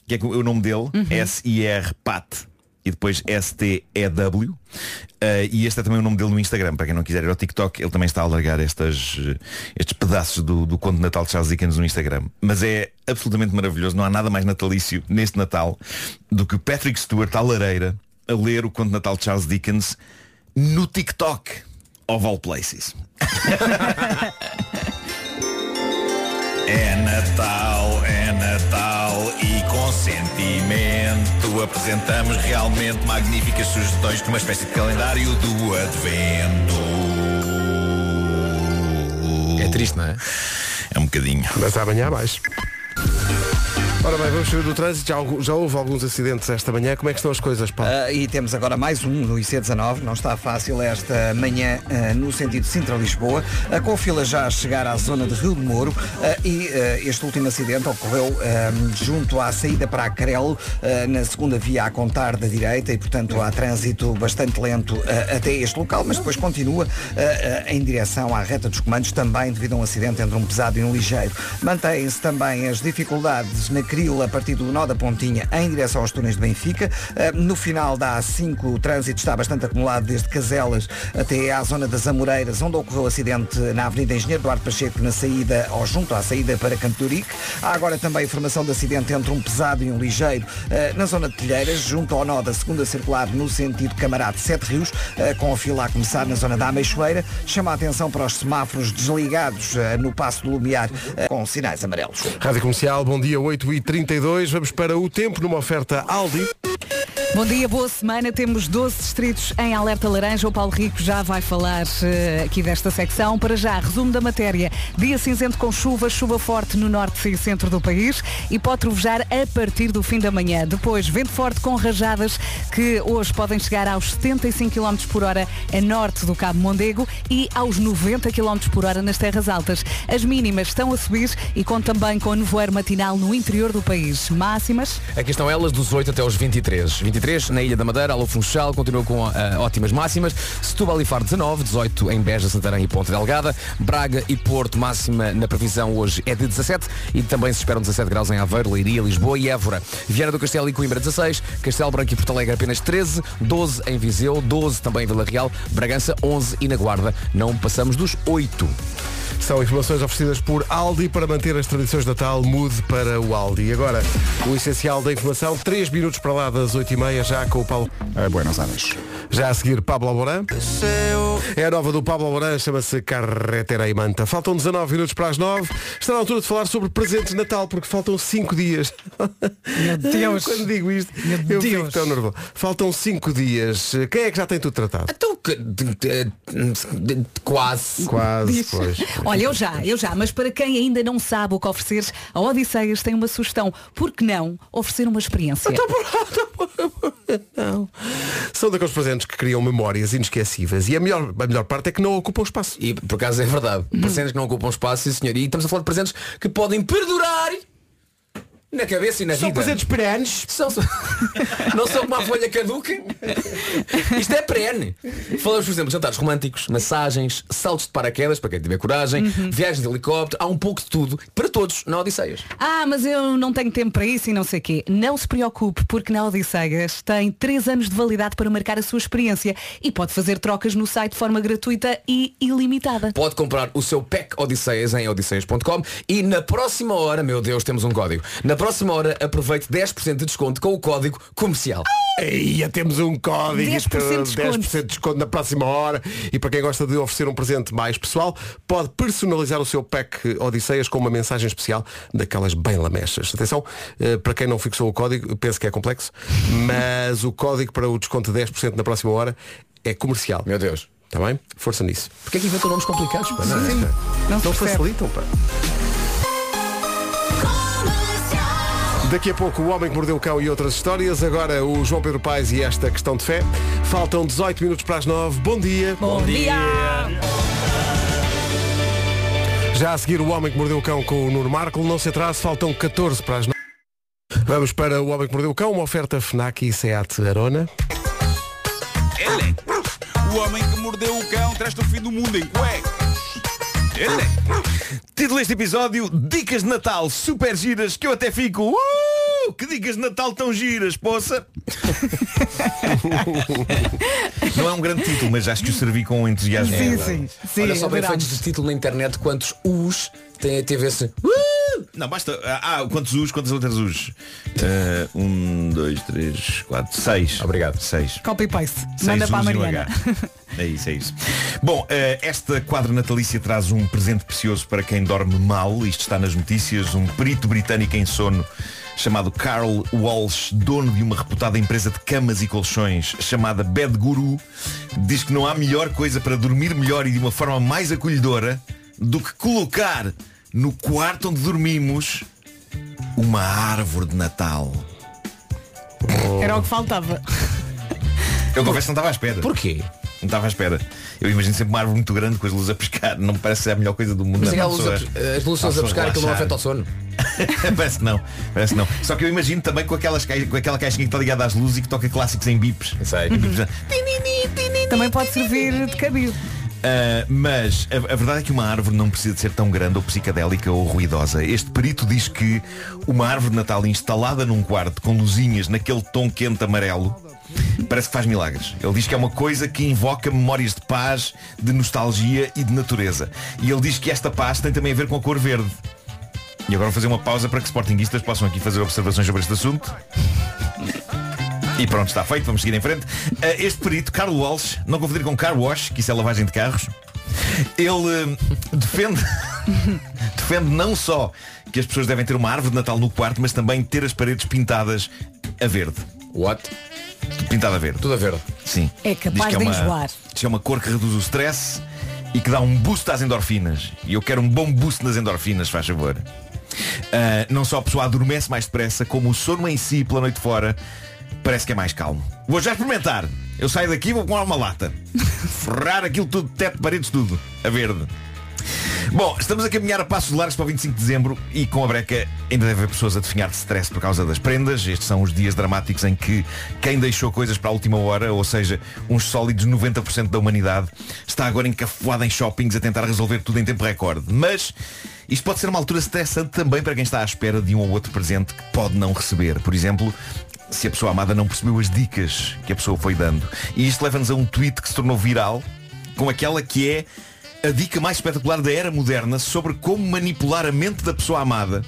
que é o nome dele, S-I-R Pat e depois S-T-E-W. Eh, e este é também o nome dele no Instagram. Para quem não quiser ir ao TikTok, ele também está a alargar estas, eh, estes pedaços do, do conto de Natal de Charles Dickens no Instagram. Mas é absolutamente maravilhoso. Não há nada mais natalício neste Natal do que o Patrick Stewart à lareira a ler o conto de Natal de Charles Dickens no TikTok. Of all places. [laughs] É Natal, é Natal e com sentimento apresentamos realmente magníficas sugestões de uma espécie de calendário do Advento.
É triste, não é?
É um bocadinho.
Mas amanhã mais. Ora bem, vamos saber do trânsito. Já, já houve alguns acidentes esta manhã. Como é que estão as coisas, Paulo?
Ah, e temos agora mais um no IC19, não está fácil esta manhã ah, no sentido Sintra-Lisboa, uh, a fila já a chegar à zona de Rio de Moro ah, e este último acidente ocorreu junto à saída para a Crelo, na segunda via a contar da direita e portanto há trânsito bastante lento até este local, mas depois continua em direção à reta dos comandos, também devido a um acidente entre um pesado e um ligeiro. Mantêm-se também as dificuldades na Cril a partir do nó da Pontinha em direção aos túneis de Benfica. Uh, No final da A5 o trânsito está bastante acumulado desde Caselas até à zona das Amoreiras, onde ocorreu o acidente na Avenida Engenheiro Duarte Pacheco na saída ou junto à saída para Campo. Há agora também informação de acidente entre um pesado e um ligeiro uh, na zona de Telheiras, junto ao nó da segunda circular no sentido Camarade Sete Rios, uh, com a fila a começar na zona da Ameixoeira. Chama a atenção para os semáforos desligados no Passo do Lumiar com sinais amarelos.
Rádio Comercial, bom dia 8 e 32 Vamos para o tempo numa oferta Aldi.
Bom dia, boa semana. Temos 12 distritos em alerta laranja. O Paulo Rico já vai falar eh, aqui desta secção. Para já, resumo da matéria. Dia cinzento com chuva, chuva forte no norte e centro do país e pode trovejar a partir do fim da manhã. Depois, vento forte com rajadas que hoje podem chegar aos 75 km por hora a norte do Cabo Mondego e aos 90 km por hora nas terras altas. As mínimas estão a subir e contam também com nevoeiro matinal no interior do país. Máximas.
Aqui estão elas dos 8 até aos 23. 23 na Ilha da Madeira, Alô Funchal, continua com ah, ótimas máximas. Setúbal e Faro 19, 18 em Beja, Santarém e Ponta Delgada. Braga e Porto, máxima na previsão hoje é de 17 e também se esperam 17 graus em Aveiro, Leiria, Lisboa e Évora. Viana do Castelo e Coimbra 16, Castelo Branco e Porto Alegre apenas 13, 12 em Viseu, 12 também em Vila Real, Bragança 11 e na Guarda não passamos dos 8.
São informações oferecidas por Aldi para manter as tradições de Natal. Mude para o Aldi. Agora, o essencial da informação. 3 minutos para lá das 8h30, já com o Paulo.
É, Buenos Aires.
Já a seguir, Pablo Alborán. É a nova do Pablo Alborán, chama-se Carretera e Manta. Faltam 19 minutos para as 9. Está na altura de falar sobre presentes de Natal, porque faltam 5 dias.
Meu Deus. [laughs]
Quando digo isto,
Meu
eu fico
Deus.
tão nervoso. Faltam 5 dias. Quem é que já tem tudo tratado?
Então, quase.
Quase, pois.
Olha, eu já, eu já, mas para quem ainda não sabe o que oferecer, a Odisseias tem uma sugestão. Por que não oferecer uma experiência?
Não. São daqueles presentes que criam memórias inesquecíveis. E a melhor, a melhor parte é que não ocupam espaço.
E por acaso é verdade. Presentes que não ocupam espaço, sim senhor. E estamos a falar de presentes que podem perdurar na cabeça e na
São
vida.
presentes perenes.
São, são- [laughs] não são como a folha caduca. Isto é perene. Falamos, por exemplo, de jantares românticos, massagens, saltos de paraquedas, para quem tiver coragem, viagens de helicóptero, há um pouco de tudo, para todos, na Odisseias.
Ah, mas eu não tenho tempo para isso e não sei quê. Não se preocupe, porque na Odisseias tem 3 anos de validade para marcar a sua experiência e pode fazer trocas no site de forma gratuita e ilimitada.
Pode comprar o seu pack Odisseias em odisseias.com e na próxima hora, meu Deus, temos um código. Na próxima hora aproveite 10% de desconto com o código comercial.
Eia, temos um código
10% de desconto.
10% de desconto na próxima hora e para quem gosta de oferecer um presente mais pessoal pode personalizar o seu pack Odisseias com uma mensagem especial daquelas bem lamechas atenção, eh, para quem não fixou o código penso que é complexo [laughs] mas o código para o desconto de 10% na próxima hora é comercial
Meu Deus.
está bem? Força nisso
Porquê é que inventam nomes complicados? pá? Não é?
Não
não facilitam pá. Daqui a pouco o Homem que Mordeu o Cão e outras histórias. Agora o João Pedro Paes e esta questão de fé. Faltam 18 minutos para as 9. Bom dia.
Bom dia!
Já a seguir o Homem que Mordeu o Cão com o Nuno Marco. Não se atrase, faltam 14 para as 9. Vamos para o Homem que Mordeu o Cão, uma oferta FNAC e SEAT Arona.
Ele. O homem que mordeu o cão traz-te o fim do mundo em cuecas. Ele. [laughs]
Título deste episódio, Dicas de Natal super giras que eu até fico. Uh, que dicas de Natal tão giras, poça! [laughs] Não é um grande título, mas acho que o servi com entusiasmo.
Sim,
É,
sim. sim
Olha só bem feitos de título na internet quantos us tem, teve esse.
Não, basta. Ah, quantos us, quantas letras us? Uh, um, dois, três, quatro, seis.
Obrigado.
Seis.
Copy-paste.
Seis
Manda para a Mariana.
H. É isso, é isso. Bom, eh, esta quadra natalícia traz um presente precioso para quem dorme mal. Isto está nas notícias. Um perito britânico em sono chamado Carl Walsh, dono de uma reputada empresa de camas e colchões chamada Bed Guru, diz que não há melhor coisa para dormir melhor e de uma forma mais acolhedora do que colocar no quarto onde dormimos uma árvore de Natal.
Era o que faltava.
Eu confesso que não estava à espera.
Porquê?
Não estava à espera. Eu imagino sempre uma árvore muito grande com as luzes a pescar. Não me parece ser a melhor coisa do mundo.
Mas
não,
é a
para
luz a, as luzes a pescar aquilo não afeta o sono. [laughs]
parece que não. Parece que não. Só que eu imagino também com, aquelas, com aquela caixinha que está ligada às luzes e que toca clássicos em bips.
Sei.
Também pode servir de cabide.
Uh, mas a, a verdade é que uma árvore não precisa de ser tão grande ou psicadélica ou ruidosa. Este perito diz que uma árvore de Natal instalada num quarto com luzinhas naquele tom quente amarelo parece que faz milagres. Ele diz que é uma coisa que invoca memórias de paz, de nostalgia e de natureza. E ele diz que esta paz tem também a ver com a cor verde. E agora vou fazer uma pausa para que sportinguistas possam aqui fazer observações sobre este assunto. E pronto, está feito, vamos seguir em frente. Uh, Este perito, Carl Walsh, não confundir com car wash, que isso é lavagem de carros, ele uh, defende, [laughs] defende não só que as pessoas devem ter uma árvore de Natal no quarto, mas também ter as paredes pintadas a verde.
What?
Pintada a verde.
Tudo a verde.
Sim.
É capaz
que
de
uma,
enjoar.
diz que é uma cor que reduz o stress e que dá um boost às endorfinas. E eu quero um bom boost nas endorfinas, faz favor. Ah, não só a pessoa adormece mais depressa, como o sono em si, pela noite fora, parece que é mais calmo. Vou já experimentar. Eu saio daqui e vou com uma lata. [laughs] Ferrar aquilo tudo, teto, paredes, tudo. A verde. Bom, estamos a caminhar a passos largos para o 25 de dezembro e com a breca ainda deve haver pessoas a definhar de stress por causa das prendas. Estes são os dias dramáticos em que quem deixou coisas para a última hora, ou seja, uns sólidos 90% da humanidade, está agora encafuada em shoppings a tentar resolver tudo em tempo recorde. Mas isto pode ser uma altura estressante também para quem está à espera de um ou outro presente que pode não receber. Por exemplo, se a pessoa amada não percebeu as dicas que a pessoa foi dando. E isto leva-nos a um tweet que se tornou viral com aquela que é a dica mais espetacular da era moderna sobre como manipular a mente da pessoa amada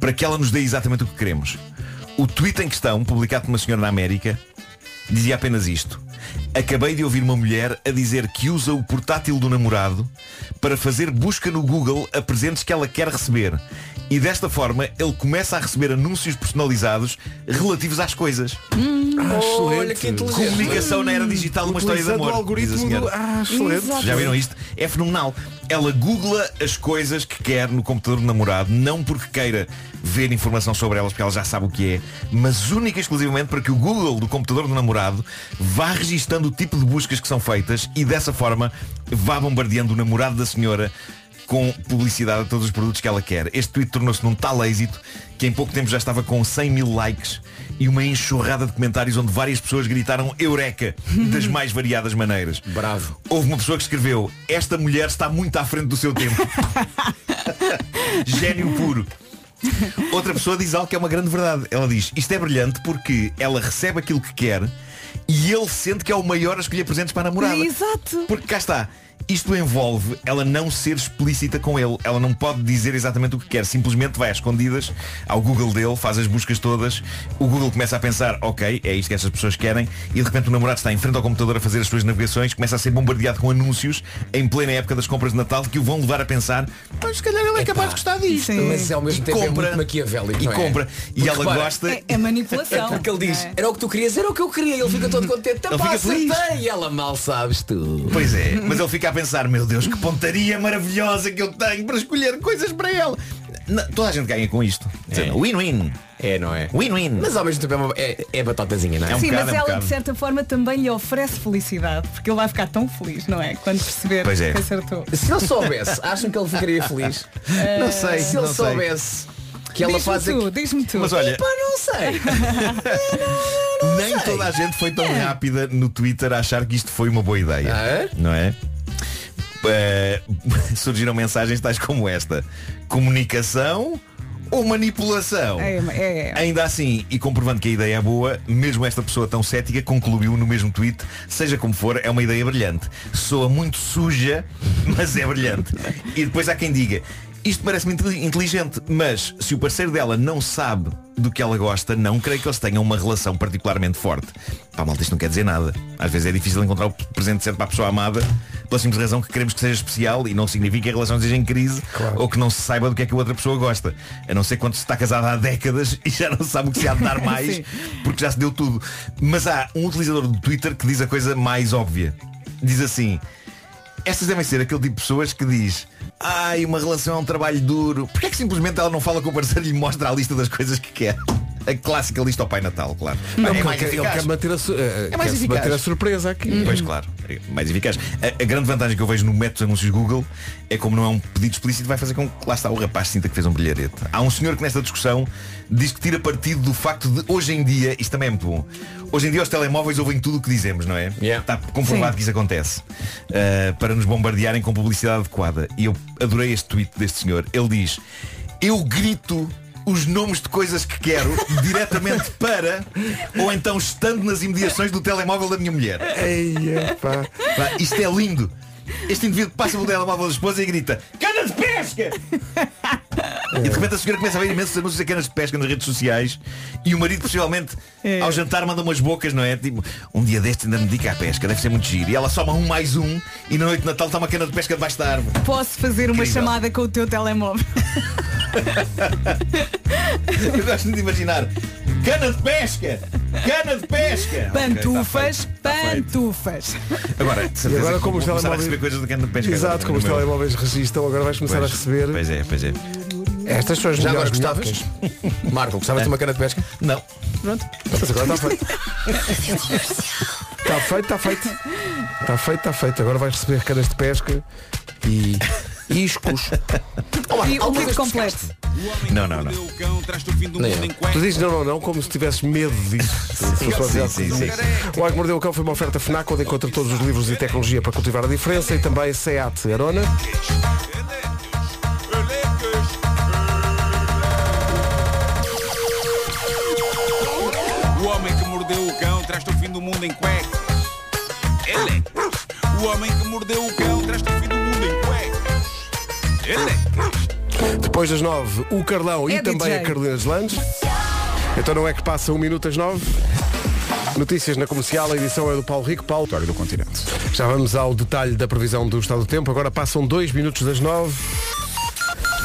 para que ela nos dê exatamente o que queremos. O tweet em questão, publicado por uma senhora na América, dizia apenas isto. Acabei de ouvir uma mulher a dizer que usa o portátil do namorado para fazer busca no Google a presentes que ela quer receber. E desta forma ele começa a receber anúncios personalizados relativos às coisas.
Olha que inteligente.
Comunicação na era digital, uma história de amor.
o algoritmo
diz a senhora.
do- Ah, excelente.
Exato.
Já viram isto? É fenomenal. Ela googla as coisas que quer no computador do namorado, não porque queira ver informação sobre elas, porque ela já sabe o que é, mas única e exclusivamente para que o Google do computador do namorado vá registando o tipo de buscas que são feitas e dessa forma vá bombardeando o namorado da senhora com publicidade a todos os produtos que ela quer. Este tweet tornou-se num tal êxito que em pouco tempo já estava com 100 mil likes e uma enxurrada de comentários onde várias pessoas gritaram Eureka das [laughs] mais variadas maneiras.
Bravo.
Houve uma pessoa que escreveu Esta mulher está muito à frente do seu tempo. [laughs] Gênio puro. Outra pessoa diz algo que é uma grande verdade. Ela diz, isto é brilhante porque ela recebe aquilo que quer e ele sente que é o maior a escolher presentes para a namorada.
Exato.
Porque cá está. Isto envolve ela não ser explícita com ele. Ela não pode dizer exatamente o que quer. Simplesmente vai às escondidas ao Google dele, faz as buscas todas. O Google começa a pensar, ok, é isto que essas pessoas querem. E de repente o namorado está em frente ao computador a fazer as suas navegações, começa a ser bombardeado com anúncios em plena época das compras de Natal que o vão levar a pensar, mas se calhar ele é capaz de gostar disto.
Sim.
Mas ao mesmo
E
tempo é
compra.
muito maquiavélico.
E
não é?
compra. E
Porque,
ela
repara,
gosta.
É, é manipulação.
É porque ele diz,
É.
era o que tu querias, era o que eu queria. Ele fica todo contente.
Ele
Pá,
fica feliz.
E ela mal sabes tu.
Pois é, mas ele fica a pensar, meu Deus, que pontaria maravilhosa que eu tenho para escolher coisas para ela. Não, toda a gente ganha com isto. Dizer, Win-win.
É, não é?
Win-win.
Mas ao mesmo tempo é, uma- é, é batatazinha, não é?
É um
Sim,
bocado,
mas
é um
ela
bocado.
de certa forma também lhe oferece felicidade, porque ele vai ficar tão feliz, não é? Quando perceber
Pois é.
que acertou.
Se ele soubesse, acham que ele ficaria feliz? [laughs]
Não sei,
Se ele
não sei.
soubesse que ela
Diz-me
faz
tu,
aqui.
diz-me tu.
Mas olha,
Pá, não sei. [laughs]
nem toda a gente foi tão rápida no Twitter a achar que isto foi uma boa ideia.
Ah, é?
Não é? Eh, [laughs] surgiram mensagens tais como esta. Comunicação ou manipulação?
É, é, é.
Ainda assim, e comprovando que a ideia é boa, mesmo esta pessoa tão cética concluiu no mesmo tweet, seja como for, é uma ideia brilhante. Soa muito suja, [laughs] mas é brilhante. E depois há quem diga, isto parece-me inte- inteligente, mas se o parceiro dela não sabe do que ela gosta, não creio que eles tenham uma relação particularmente forte. Pá, malta, isto não quer dizer nada. Às vezes é difícil encontrar o presente certo para a pessoa amada, pela simples razão que queremos que seja especial e não significa que a relação esteja em crise ou que não se saiba do que é que a outra pessoa gosta. A não ser quando se está casado há décadas [laughs] e já não sabe o que se há de dar [laughs] mais porque já se deu tudo. Mas há um utilizador do Twitter que diz a coisa mais óbvia. Diz assim, estas devem ser aquele tipo de pessoas que diz Ai, uma relação é um trabalho duro Porquê é que simplesmente ela não fala com o parceiro e lhe mostra a lista das coisas que quer? A clássica lista ao Pai Natal, claro
Não,
é mais
ele,
eficaz.
quer manter a, su- eh,
É mais eficaz.
manter a surpresa aqui.
Pois claro, é mais eficaz. A, a grande vantagem que eu vejo no método de anúncios Google é como não é um pedido explícito, vai fazer com que lá está o rapaz sinta que fez um brilharete. Há um senhor que nesta discussão diz que tira partido do facto de hoje em dia, isto também é muito bom, hoje em dia os telemóveis ouvem tudo o que dizemos, não é?
Yeah.
Está comprovado
Sim.
que isso acontece. Uh, para nos bombardearem com publicidade adequada. E eu adorei este tweet deste senhor. Ele diz, eu grito os nomes de coisas que quero [laughs] diretamente para ou então estando nas imediações do telemóvel da minha mulher.
Eia, pá.
Pá, isto é lindo. Este indivíduo passa pelo telemóvel da esposa e grita Cana de pesca! E de repente a senhora começa a ver imensos anúncios de canas de pesca nas redes sociais E o marido possivelmente
É.
ao jantar manda umas bocas, não é? Tipo, um dia deste ainda me dedica à pesca, deve ser muito giro E ela soma um mais um e na noite de Natal está uma cana de pesca debaixo da árvore
Posso fazer uma
Incrível.
chamada com o teu telemóvel. [laughs]
Eu gosto de imaginar Cana de pesca! Cana de pesca!
Pantufas,
Ok, tá tá
pantufas.
Agora, de certeza
agora como os
começar a
telemóveis-
receber coisas de cana de pesca
Exato, como os
no meu-
telemóveis registram, agora vais começar
Pois,
a receber.
Pois é, pois é
Estas são as
Já
melhores
gostavas? Marco, gostavas de uma cana de pesca?
Não
Pronto. Mas agora está feito. Está [laughs] feito, está feito. Está feito, está feito. Agora vais receber canas de pesca e iscos. [laughs]
E o kit completo.
Não, não, não
Tu dizes não, não, não, como se tivesses medo disso. [laughs]
Sim,
viagem
sim,
comigo. O Ar que Mordeu o Cão foi uma oferta FNAC onde encontra todos os livros e tecnologia para cultivar a diferença e também SEAT Arona.
O homem que mordeu o cão traz-te o fim do mundo em cuecas. Elecas. O homem que mordeu o cão traz-te o fim do
Depois das nove, o Carlão
É
e também
DJ.
a Carolina Deslandes. Então não é que passa um minuto às nove. Notícias na comercial, a edição é do Paulo Rico. Paulo,
Vitória do continente.
já vamos ao detalhe da previsão do estado do tempo. Agora passam dois minutos das nove.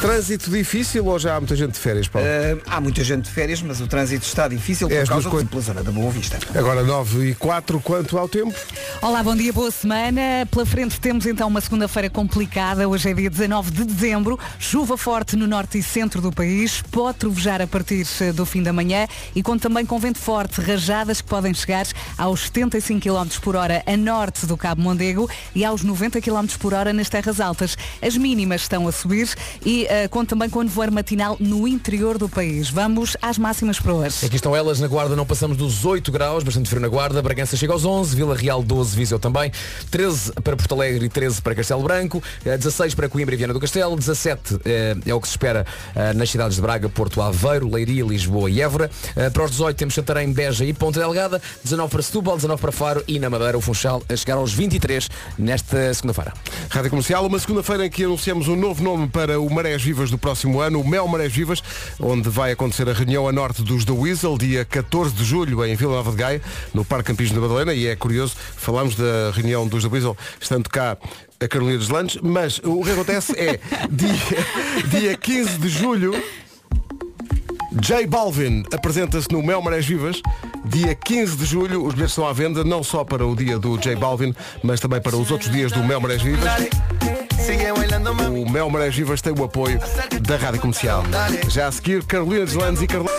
Trânsito difícil ou já há muita gente de férias, Paulo?
Uh, há muita gente de férias, mas o trânsito está difícil
É,
por
as
causa
coisas.
pela zona da Boa Vista.
Agora 9 e 4, quanto ao tempo?
Olá, bom dia, boa semana. Pela frente temos então uma segunda-feira complicada. Hoje é dia 19 de dezembro. Chuva forte no norte e centro do país. Pode trovejar a partir eh, do fim da manhã e conta também com vento forte, rajadas que podem chegar aos 75 km por hora a norte do Cabo Mondego e aos 90 km por hora nas terras altas. As mínimas estão a subir e eh, conta também com nevoeiro matinal no interior do país. Vamos às máximas para hoje.
Aqui estão elas, na Guarda não passamos dos 8 graus, bastante frio na Guarda, Bragança chega aos 11, Vila Real 12, Viseu também, 13 para Porto Alegre e 13 para Castelo Branco, eh, 16 para Coimbra e Viana do Castelo, 17 eh, é o que se espera eh, nas cidades de Braga, Porto Aveiro, Leiria, Lisboa e Évora. Eh, Para os 18 temos Santarém, Beja e Ponta Delgada, 19 para Setúbal, 19 para Faro e na Madeira o Funchal a chegar aos 23 nesta segunda-feira.
Rádio Comercial, uma segunda-feira em que anunciamos um novo nome para o Marés Vivas do próximo ano, o Mel Marés Vivas, onde vai acontecer a reunião a norte dos The Weasel, dia 14 de julho, em Vila Nova de Gaia, no Parque Campismo da Madalena, e é curioso, falamos da reunião dos The Weasel, estando cá a Carolina dos Landes, mas o que acontece é, dia, dia 15 de julho, J Balvin apresenta-se no Mel Marés Vivas, dia 15 de julho, os bilhetes estão à venda, não só para o dia do J Balvin, mas também para os outros dias do Mel Marés Vivas. O Mel Marés Vivas tem o apoio da Rádio Comercial. Já a seguir, Carolina Deslandes e Carlão.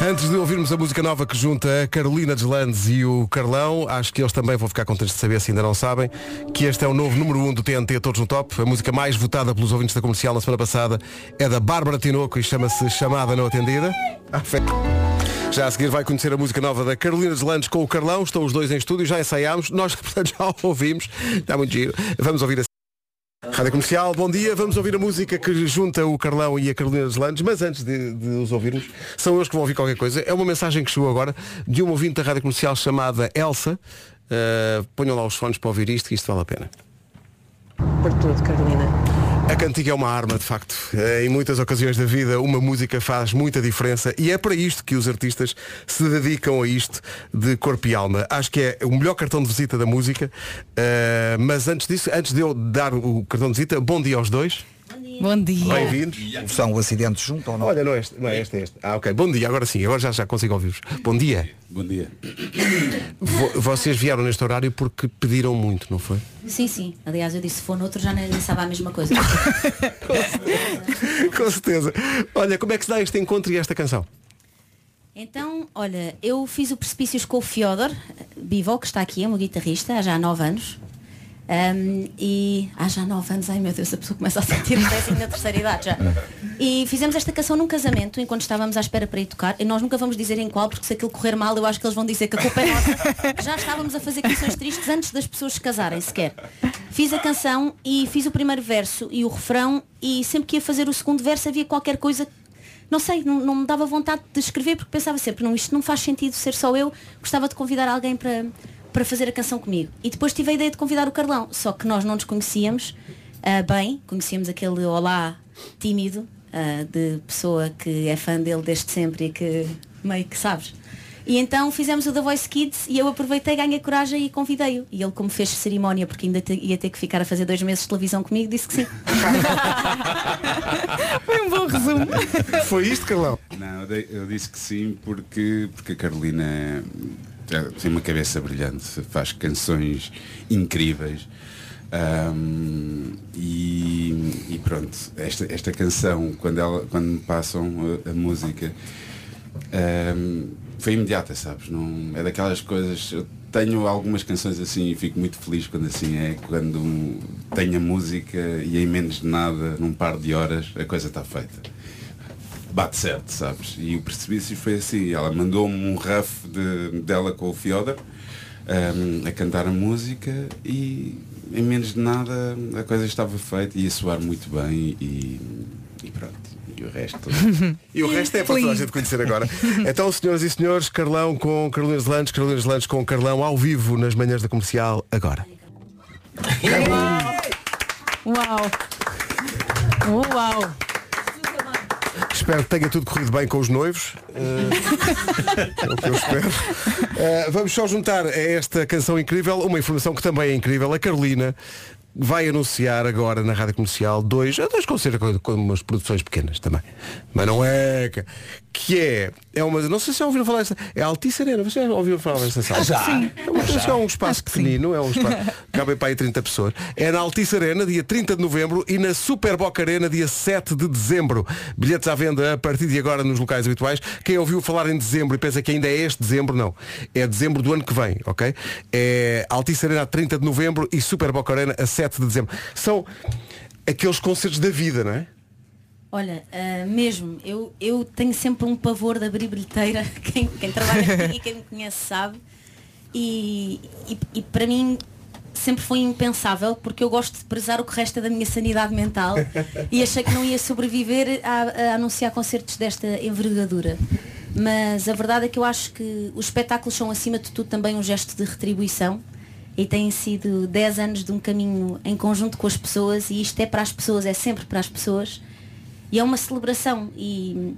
Antes de ouvirmos a música nova que junta a Carolina Deslandes e o Carlão, acho que eles também vão ficar contentes de saber, se ainda não sabem, que este é o novo número 1 um do TNT Todos no Top. A música mais votada pelos ouvintes da comercial na semana passada é da Bárbara Tinoco e chama-se Chamada Não Atendida. Ah. Já a seguir vai conhecer a música nova da Carolina Deslandes com o Carlão. Estão os dois em estúdio, já ensaiámos. Nós, [laughs] portanto, já ouvimos. Está muito giro. Vamos ouvir a Rádio Comercial, bom dia. Vamos ouvir a música que junta o Carlão e a Carolina Deslandes, mas antes de, de os ouvirmos, são eles que vão ouvir qualquer coisa. É uma mensagem que chegou agora de uma ouvinte da Rádio Comercial chamada Elsa. Uh, ponham lá os fones para ouvir isto, que isto vale a pena.
Por tudo, Carolina.
A cantiga é uma arma, de facto. Eh, Em muitas ocasiões da vida, uma música faz muita diferença e é para isto que os artistas se dedicam a isto de corpo e alma. Acho que é o melhor cartão de visita da música. Eh, mas antes disso, antes de eu dar o cartão de visita, bom dia aos dois.
Bom dia.
Bem-vindos.
São o acidente junto ou não?
Olha, não é este, não é este, é este. Ah, ok. Bom dia, agora sim, agora já, já consigo ouvir-vos. Bom dia.
Bom dia.
Vo- vocês vieram neste horário porque pediram muito, não foi?
Sim, sim. Aliás, eu disse se for noutro já nem sabe a mesma coisa. [laughs] [laughs]
Com certeza. Olha, como é que se dá este encontro e esta canção?
Então, olha, eu fiz o Precipícios com o Fiodor Bivo, que está aqui, é meu guitarrista, há já nove anos. Ahm, e há já nove anos, ai meu Deus, a pessoa começa a sentir um pezinho na terceira idade já. E fizemos esta canção num casamento enquanto estávamos à espera para ir tocar. E nós nunca vamos dizer em qual, porque se aquilo correr mal, eu acho que eles vão dizer que a culpa é nossa. Já estávamos a fazer canções tristes antes das pessoas se casarem sequer. Fiz a canção e fiz o primeiro verso e o refrão e sempre que ia fazer o segundo verso havia qualquer coisa não sei, não, não me dava vontade de escrever porque pensava sempre, não, isto não faz sentido ser só eu, gostava de convidar alguém para, para fazer a canção comigo. E depois tive a ideia de convidar o Carlão, só que nós não nos conhecíamos ah, bem, conhecíamos aquele olá tímido ah, de pessoa que é fã dele desde sempre e que meio que sabes. E então fizemos o The Voice Kids e eu aproveitei, ganhei coragem e convidei-o. E ele, como fez cerimónia, porque ainda te- ia ter que ficar a fazer dois meses de televisão comigo, disse que sim. [laughs]
Foi um bom resumo.
Foi isto, Carlão?
Não, eu, dei- eu disse que sim porque, porque a Carolina tem uma cabeça brilhante, faz canções incríveis. Ahm, e, e pronto, esta, esta canção, quando, ela, quando me passam a, a música, ahm, foi imediata, sabes? Não, é daquelas coisas. Eu tenho algumas canções assim e fico muito feliz quando assim é, quando tenho a música e em menos de nada, num par de horas, a coisa está feita bate certo, sabes? E o precipício foi assim, ela mandou-me um rough de, dela com o Fiodor um, a cantar a música e em menos de nada a coisa estava feita, ia soar muito bem e, e pronto. E o resto. [laughs]
E o resto é para toda a gente conhecer agora. [laughs] Então, senhoras e senhores, Carlão com Carolina Deslandes, Carolina Deslandes com Carlão ao vivo nas manhãs da comercial agora.
Uau. Uau.
Espero que tenha tudo corrido bem com os noivos. Eh, [laughs] é o que eu espero. Eh, vamos só juntar a esta canção incrível uma informação que também é incrível. A Carolina vai anunciar agora na rádio comercial dois, dois concertos com, com umas produções pequenas também. Mas não é. Que- é. É uma. Não sei se já ouviram falar desta. É a Altice Arena. Você já ouviu falar desta sala?
Já.
Sim. É, uma, é um espaço pequenino, é um espaço. [laughs] Cabe para aí 30 pessoas. É na Altice Arena, dia 30 de novembro, e na Super Boca Arena, dia 7 de dezembro. Bilhetes à venda a partir de agora nos locais habituais. Quem ouviu falar em dezembro e pensa que ainda é este dezembro, não. É dezembro do ano que vem, ok? É Altice Arena a 30 de novembro e Super Boca Arena a 7 de dezembro. São aqueles concertos da vida, não é?
Olha, ah, mesmo, eu, eu tenho sempre um pavor de abrir bilheteira, [laughs] quem, quem trabalha aqui e quem me conhece sabe. E, e, e para mim sempre foi impensável, porque eu gosto de prezar o que resta da minha sanidade mental. E achei que não ia sobreviver a, a anunciar concertos desta envergadura. Mas a verdade é que eu acho que os espetáculos são acima de tudo também um gesto de retribuição. E têm sido 10 anos de um caminho em conjunto com as pessoas. E isto é para as pessoas, é sempre para as pessoas e é uma celebração. E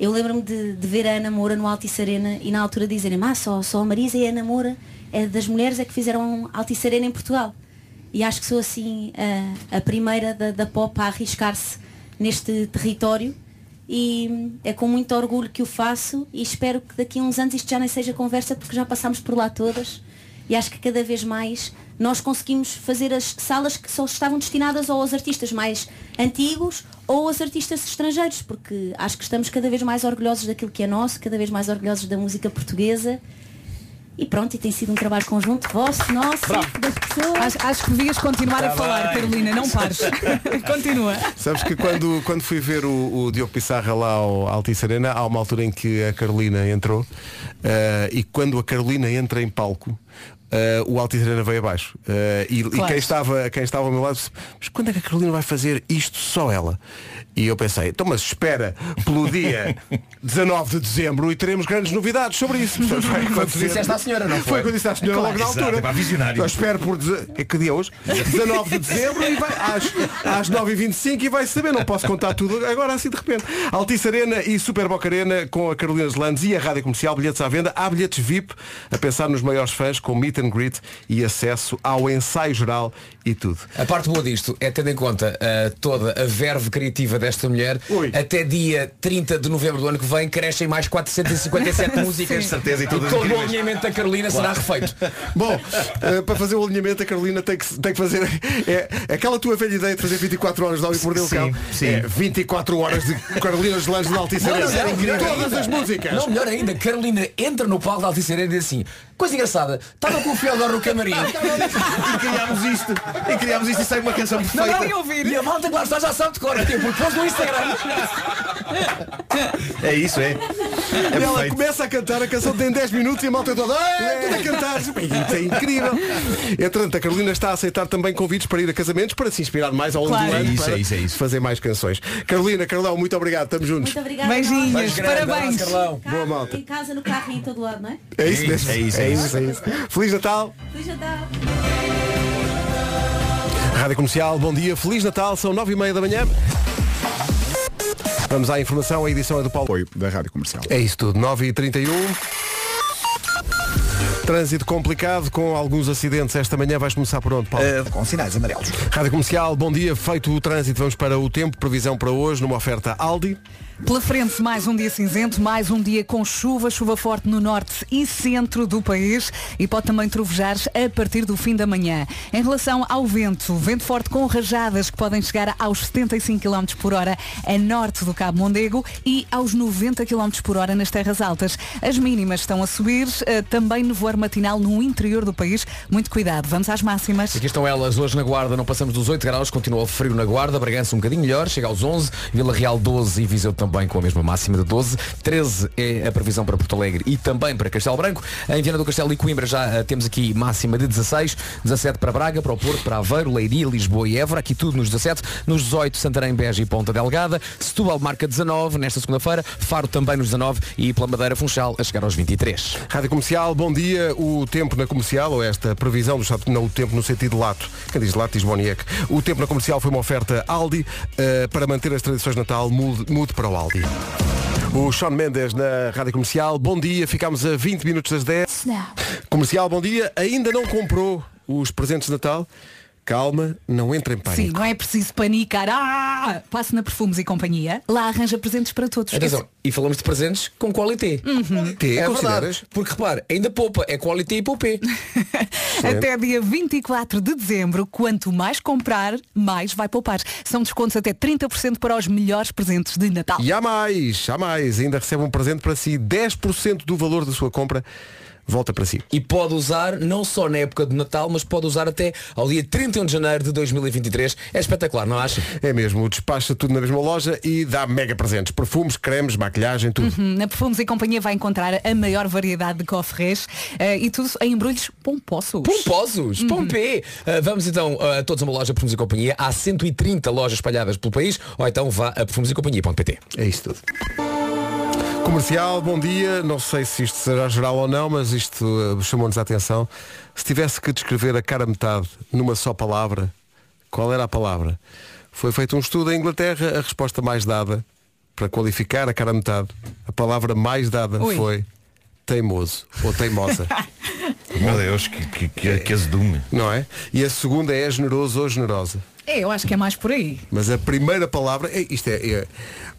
eu lembro-me de, de ver a Ana Moura no Altice Arena e na altura dizerem ah, só, só a Marisa e a Ana Moura é das mulheres é que fizeram Altice Arena em Portugal. E acho que sou assim a, a primeira da, da pop a arriscar-se neste território. E é com muito orgulho que o faço e espero que daqui a uns anos isto já nem seja conversa porque já passámos por lá todas e acho que cada vez mais nós conseguimos fazer as salas que só estavam destinadas ou aos artistas mais antigos ou aos artistas estrangeiros, porque acho que estamos cada vez mais orgulhosos daquilo que é nosso, cada vez mais orgulhosos da música portuguesa. E pronto, e tem sido um trabalho conjunto vosso, nosso, das pessoas.
Acho, acho que devias continuar a
Tá
falar,
bem.
Carolina, não pares. [laughs] Continua.
Sabes que quando, quando fui ver o, o Diogo Pissarra lá ao Altice Arena, há uma altura em que a Carolina entrou eh, e quando a Carolina entra em palco, eh, o Altice Arena veio abaixo. Eh, e, e
Claro.
quem, estava, quem estava ao meu lado disse, mas quando é que a Carolina vai fazer isto só ela? E eu pensei, então mas espera pelo dia [laughs] 19 de dezembro e teremos grandes novidades sobre isso.
Foi o que
acontecer.
disseste à senhora, não foi?
Foi o que eu disse à senhora
Claro,
logo na
exato,
altura.
epá, visionário.
Eu espero por deze- é que dia é hoje? 19 de dezembro e vai às, às 9h25 e vai saber, não posso contar tudo agora assim de repente. Altice Arena e Super Boca Arena com a Carolina Landes e a Rádio Comercial, bilhetes à venda. Há bilhetes VIP a pensar nos maiores fãs com meet and greet e acesso ao ensaio geral e tudo.
A parte boa disto é tendo em conta eh, toda a verve criativa desta mulher, até dia 30 de novembro do ano que vem crescem mais 457 [laughs] músicas.
Sim. Certeza, e todas
todo o alinhamento da Carolina será
Claro.
refeito. [laughs]
Bom, eh, para fazer o alinhamento a Carolina tem que, tem que fazer [laughs] é, aquela tua velha ideia de fazer 24 horas de Audi por Deus
Sim,
Cão.
sim.
É 24 horas de Carolina Gelandes na Altice Arena. Todas
ainda.
as músicas.
Não, melhor ainda, Carolina entra no palco da Altice Arena e diz assim, coisa engraçada, estava com o Fiodor no camarim. [laughs]
E criámos isto. E criámos isto e sai uma canção
Não,
perfeita.
não, ouvir. E a malta, claro, está já sabe de cor, tipo, porque pôs no Instagram.
É isso, é.
E ela
perfeito.
começa a cantar, a canção tem 10 minutos e a malta toda, "Ah, tudo a cantar. É incrível. Entretanto, a Carolina está a aceitar também convites para ir a casamentos para se inspirar mais ao longo
Claro.
do ano
É isso,
para
é isso, é isso.
fazer mais canções. Carolina, Carlão, muito obrigado, estamos juntos.
Muito obrigada.
Beijinhos, parabéns.
Carlão. Boa malta.
Em casa, no carro e em todo lado, não é?
É isso mesmo.
É isso,
é
é
isso, é isso. Feliz Natal.
Feliz Natal.
Rádio Comercial, bom dia, Feliz Natal, são 9 e meia da manhã. Vamos à informação, a edição é do Paulo.
Apoio da Rádio Comercial.
É isso tudo, 9 e 31 Trânsito complicado com alguns acidentes esta manhã. Vais começar por onde, Paulo?
com sinais amarelos.
Rádio Comercial, bom dia. Feito o trânsito, vamos para o tempo. Previsão para hoje numa oferta Aldi.
Pela frente, mais um dia cinzento, mais um dia com chuva, chuva forte no norte e centro do país e pode também trovejar a partir do fim da manhã. Em relação ao vento, vento forte com rajadas que podem chegar aos 75 km por hora a norte do Cabo Mondego e aos 90 km por hora nas terras altas. As mínimas estão a subir, eh, também nevoeiro matinal no interior do país. Muito cuidado, vamos às máximas.
Aqui estão elas, hoje na Guarda não passamos dos 8 graus, continua frio na Guarda, Bragança um bocadinho melhor, chega aos 11, Vila Real 12 e Viseu também com a mesma máxima de 12, 13 é a previsão para Porto Alegre e também para Castelo Branco, em Viana do Castelo e Coimbra já eh, temos aqui máxima de 16, 17 para Braga, para o Porto, para Aveiro, Leiria, Lisboa e Évora, aqui tudo nos 17, nos 18 Santarém, Beja e Ponta Delgada, Setúbal marca 19 nesta segunda-feira, Faro também nos 19 e pela Madeira Funchal a chegar aos 23.
Rádio Comercial, bom dia. O tempo na comercial, ou esta previsão do estado, não o tempo no sentido lato. Quem diz lato diz Boniek. O tempo na comercial foi uma oferta Aldi. eh, para manter as tradições de Natal, mude, mude para o Aldi. O Sean Mendes na Rádio Comercial. Bom dia, ficámos a 20 minutos das 10. Comercial, bom dia. Ainda não comprou os presentes de Natal? Calma, não entre em pânico.
Sim, não é preciso panicar. Ah! Passe na Perfumes e Companhia. Lá arranja presentes para todos.
Atenção, e falamos de presentes com qualité.
Qualité,
é
consideras?
verdade. Porque repare, ainda poupa, é qualité e poupé. [laughs]
Até dia 24 de dezembro, quanto mais comprar, mais vai poupar. São descontos até 30% para os melhores presentes de Natal.
E há mais, há mais. Ainda recebe um presente para si. 10% do valor da sua compra volta para si.
E pode usar não só na época de Natal, mas pode usar até ao dia 31 de janeiro de 2023. É espetacular, não acha?
É mesmo, despacha tudo na mesma loja e dá mega presentes. Perfumes, cremes, maquilhagem, tudo.
Uhum, Na Perfumes e Companhia vai encontrar a maior variedade de cofres eh, e tudo em embrulhos pomposos.
Pomposos, pompé. Uh, vamos então uh, a todos a uma loja Perfumes e Companhia. Há 130 lojas espalhadas pelo país. Ou então vá a perfumesecompanhia.pt.
É isso tudo. Comercial, bom dia. Não sei se isto será geral ou não, mas isto uh, chamou-nos a atenção. Se tivesse que descrever a cara metade numa só palavra, qual era a palavra? Foi feito um estudo em Inglaterra, a resposta mais dada para qualificar a cara metade, a palavra mais dada
Ui.
foi teimoso ou teimosa. [laughs]
Meu Deus, que, que, que, que azedume.
Não é? E a segunda é generoso ou generosa.
É, eu acho que é mais por aí.
Mas a primeira palavra, é- isto é, é-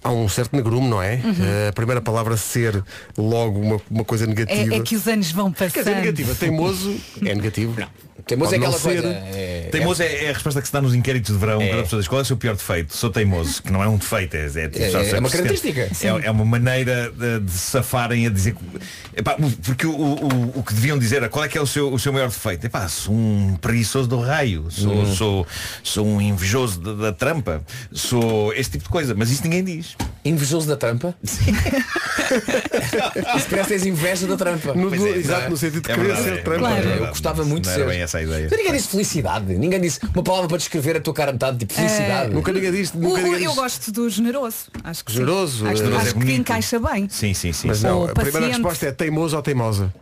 há um certo negrume, não é?
Uhum.
A primeira palavra ser logo uma, uma coisa negativa.
É, é que os anos vão passando.
Quer dizer, negativa. Teimoso é negativo. Não.
Teimoso é
Pode não
aquela
ser.
coisa. É,
Teimoso é, é a resposta que se dá nos inquéritos de verão quando a pessoa diz qual é o seu pior defeito? Sou teimoso, que não é um defeito, é, é,
É- é uma característica.
É, é uma maneira de, de safarem a dizer que- epá, porque o, o, o que deviam dizer é qual é que é o seu, o seu maior defeito? Epá, sou um preguiçoso do raio, sou,
Hum.
sou, sou um invejoso da, da trampa, sou este tipo de coisa, mas isso ninguém diz.
Invejoso da trampa? [laughs] Isso parece que tens inveja da trampa.
No-
é,
exato,
é?
no sentido de
É
querer
verdade,
ser
é
trampa.
verdade, é
Eu
verdade.
gostava muito de ser.
era bem essa a ideia.
Ninguém disse felicidade. Ninguém disse uma palavra para descrever a tua cara metade, tipo felicidade.
Nunca ninguém disse. Nunca
o-
ninguém
eu
disse.
gosto do generoso. Acho que sim.
Generoso,
Acho,
eh,
acho
é
que
bonito.
encaixa bem.
Sim, sim, sim.
Mas
sim.
não,
Ou
a primeira resposta é teimoso ou teimosa.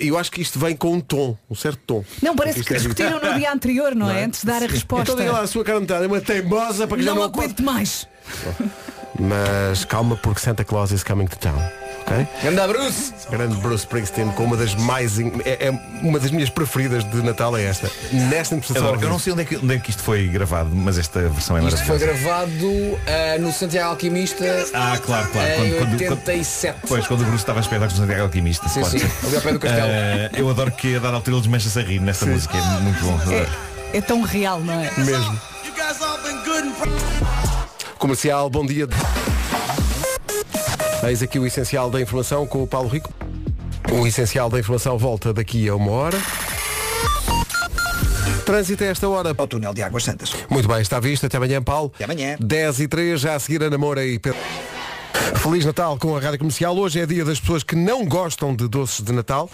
Eu acho que isto vem com um tom, um certo tom.
Não, parece que
é
discutiram no dia anterior, não,
Não
é?
é?
Antes de dar a resposta.
Então diga lá a sua cara metade, é uma teimosa para que já
não
não
aguento mais.
Mas calma porque Santa Claus is coming to town. Ok?
Anda Bruce!
Grande Bruce Springsteen com uma das mais in- é, é uma das minhas preferidas de Natal é esta. Nesta interpretação.
Adoro, eu não sei onde é, que, onde é que isto foi gravado, mas esta versão é
Isto foi
maravilhosa.
gravado ah, no Santiago Alquimista
Ah, claro, claro.
em
Quando- quando- quando-
87.
Pois, quando o Bruce estava a espetáculo de Santiago Alquimista.
Sim,
pode
sim, ali ao pé do castelo.
Eh, eu adoro que a dada altura ele desmancha-se a rir nesta música. É muito bom. adoro.
É tão real, não é?
Mesmo. Comercial, bom dia. Eis aqui o essencial da informação com o Paulo Rico. O essencial da informação volta daqui a uma hora. Trânsito a esta hora.
Ao túnel de Águas Santas.
Muito bem, está visto. Até amanhã, Paulo.
Até amanhã.
10 e 3, já a seguir a Namora e Pedro. Feliz Natal com a Rádio Comercial. Hoje é dia das pessoas que não gostam de doces de Natal.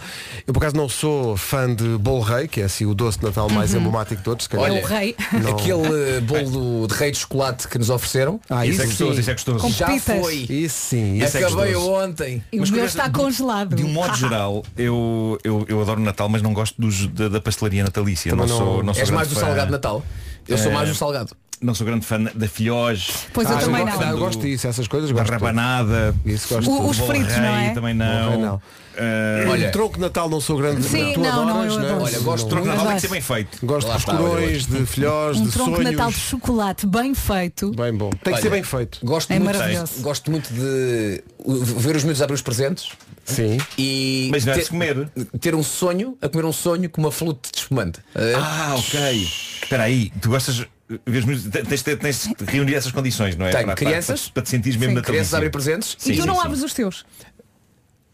Eu, por acaso, não sou fã de bolo rei, que é assim o doce de Natal mais emblemático de todos. se calhar.
Olha,
É o rei.
Não.
aquele eh, bolo de rei de chocolate que nos ofereceram
Ah,
Isso é
isso
gostoso,
sim.
isso é gostoso.
Com
já
pitas.
foi.
Isso sim. Isso é
Acabei
gostoso.
ontem.
E o
Mas
meu está
de-
congelado.
De um modo [laughs] geral, eu, eu, eu adoro Natal, mas não gosto dos, da, da pastelaria natalícia.
Também
não,
não-
sou, não sou
És
grande
mais do
fã-
salgado de Natal. Eu sou
Eh,
mais do salgado.
Não sou grande fã da filhós.
Pois eu também não.
eu gosto disso, essas coisas.
Da
gosto de tudo.
rabanada.
Isso gosto
O-
de
os fritos,
rei,
não é?
Também não.
não.
Eh,
Olha, tronco de Natal não sou grande
Sim,
tu
não, não,
adoras,
eu
né?
adoro.
Olha, gosto
tronco de Natal tem que ser bem feito.
Gosto
Lá
dos corões, de filhós,
Um
de
tronco de. Natal de chocolate bem feito.
Bem bom. Tem que
Olha,
ser bem feito.
Gosto
É
muito,
maravilhoso.
gosto muito de uh, ver os miúdos abrir os presentes
Sim.
e
Mas não é de
ter,
se comer.
ter um sonho, a comer um sonho com uma flute de espumante.
Ah, ok. Espera aí, tu gostas. Vês Tens, tens, tens de reunir essas condições, não é?
Tenho
Para-
crianças.
Para, para te sentires mesmo
Sim.
na
crianças abrem presentes.
Sim,
e tu
sim,
não
sim.
abres os teus.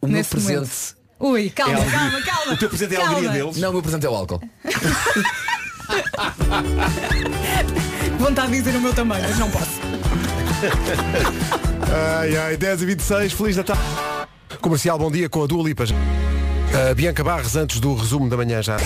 O meu
nesse
presente.
momento. Ui, calma,
É
calma, calma.
O teu presente é a alegria
Calma.
deles.
Não, o meu presente é o álcool. [laughs]
Vontade de dizer o meu também, mas não posso.
Ai, ai, 10 e 26, Feliz Natal. Comercial, bom dia com a Dua Lipa. A Bianca Barres, antes do resumo da manhã já.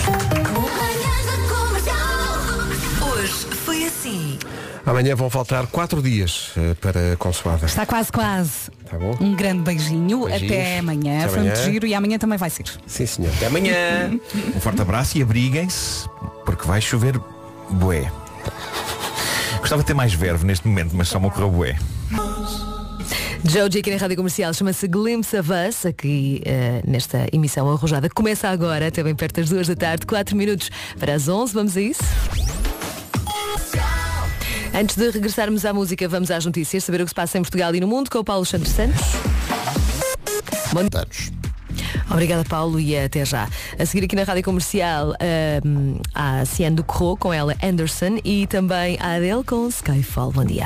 Amanhã vão faltar 4 dias eh, para a consoada.
Está quase, quase.
Tá bom?
Um grande beijinho.
Beijinhos.
Até amanhã.
Até
Foi muito
amanhã.
giro e amanhã também vai ser.
Sim, senhor.
Até amanhã. [laughs]
Um forte abraço e abriguem-se, porque vai chover bué. Gostava de ter mais verve neste momento, mas só me ocorreu bué.
Joji aqui na Rádio Comercial chama-se Glimpse of Us, aqui eh, nesta emissão arrojada. Começa agora, até bem perto das duas da tarde, 4 minutos para as 11. Vamos a isso? Antes de regressarmos à música, vamos às notícias, saber o que se passa em Portugal e no mundo com o Paulo Santos Santos. Bom Obrigada, Paulo, e até já. A seguir aqui na Rádio Comercial, hum, a Ciane do Corro com ela Anderson e também a Adele com Skyfall. Bom dia.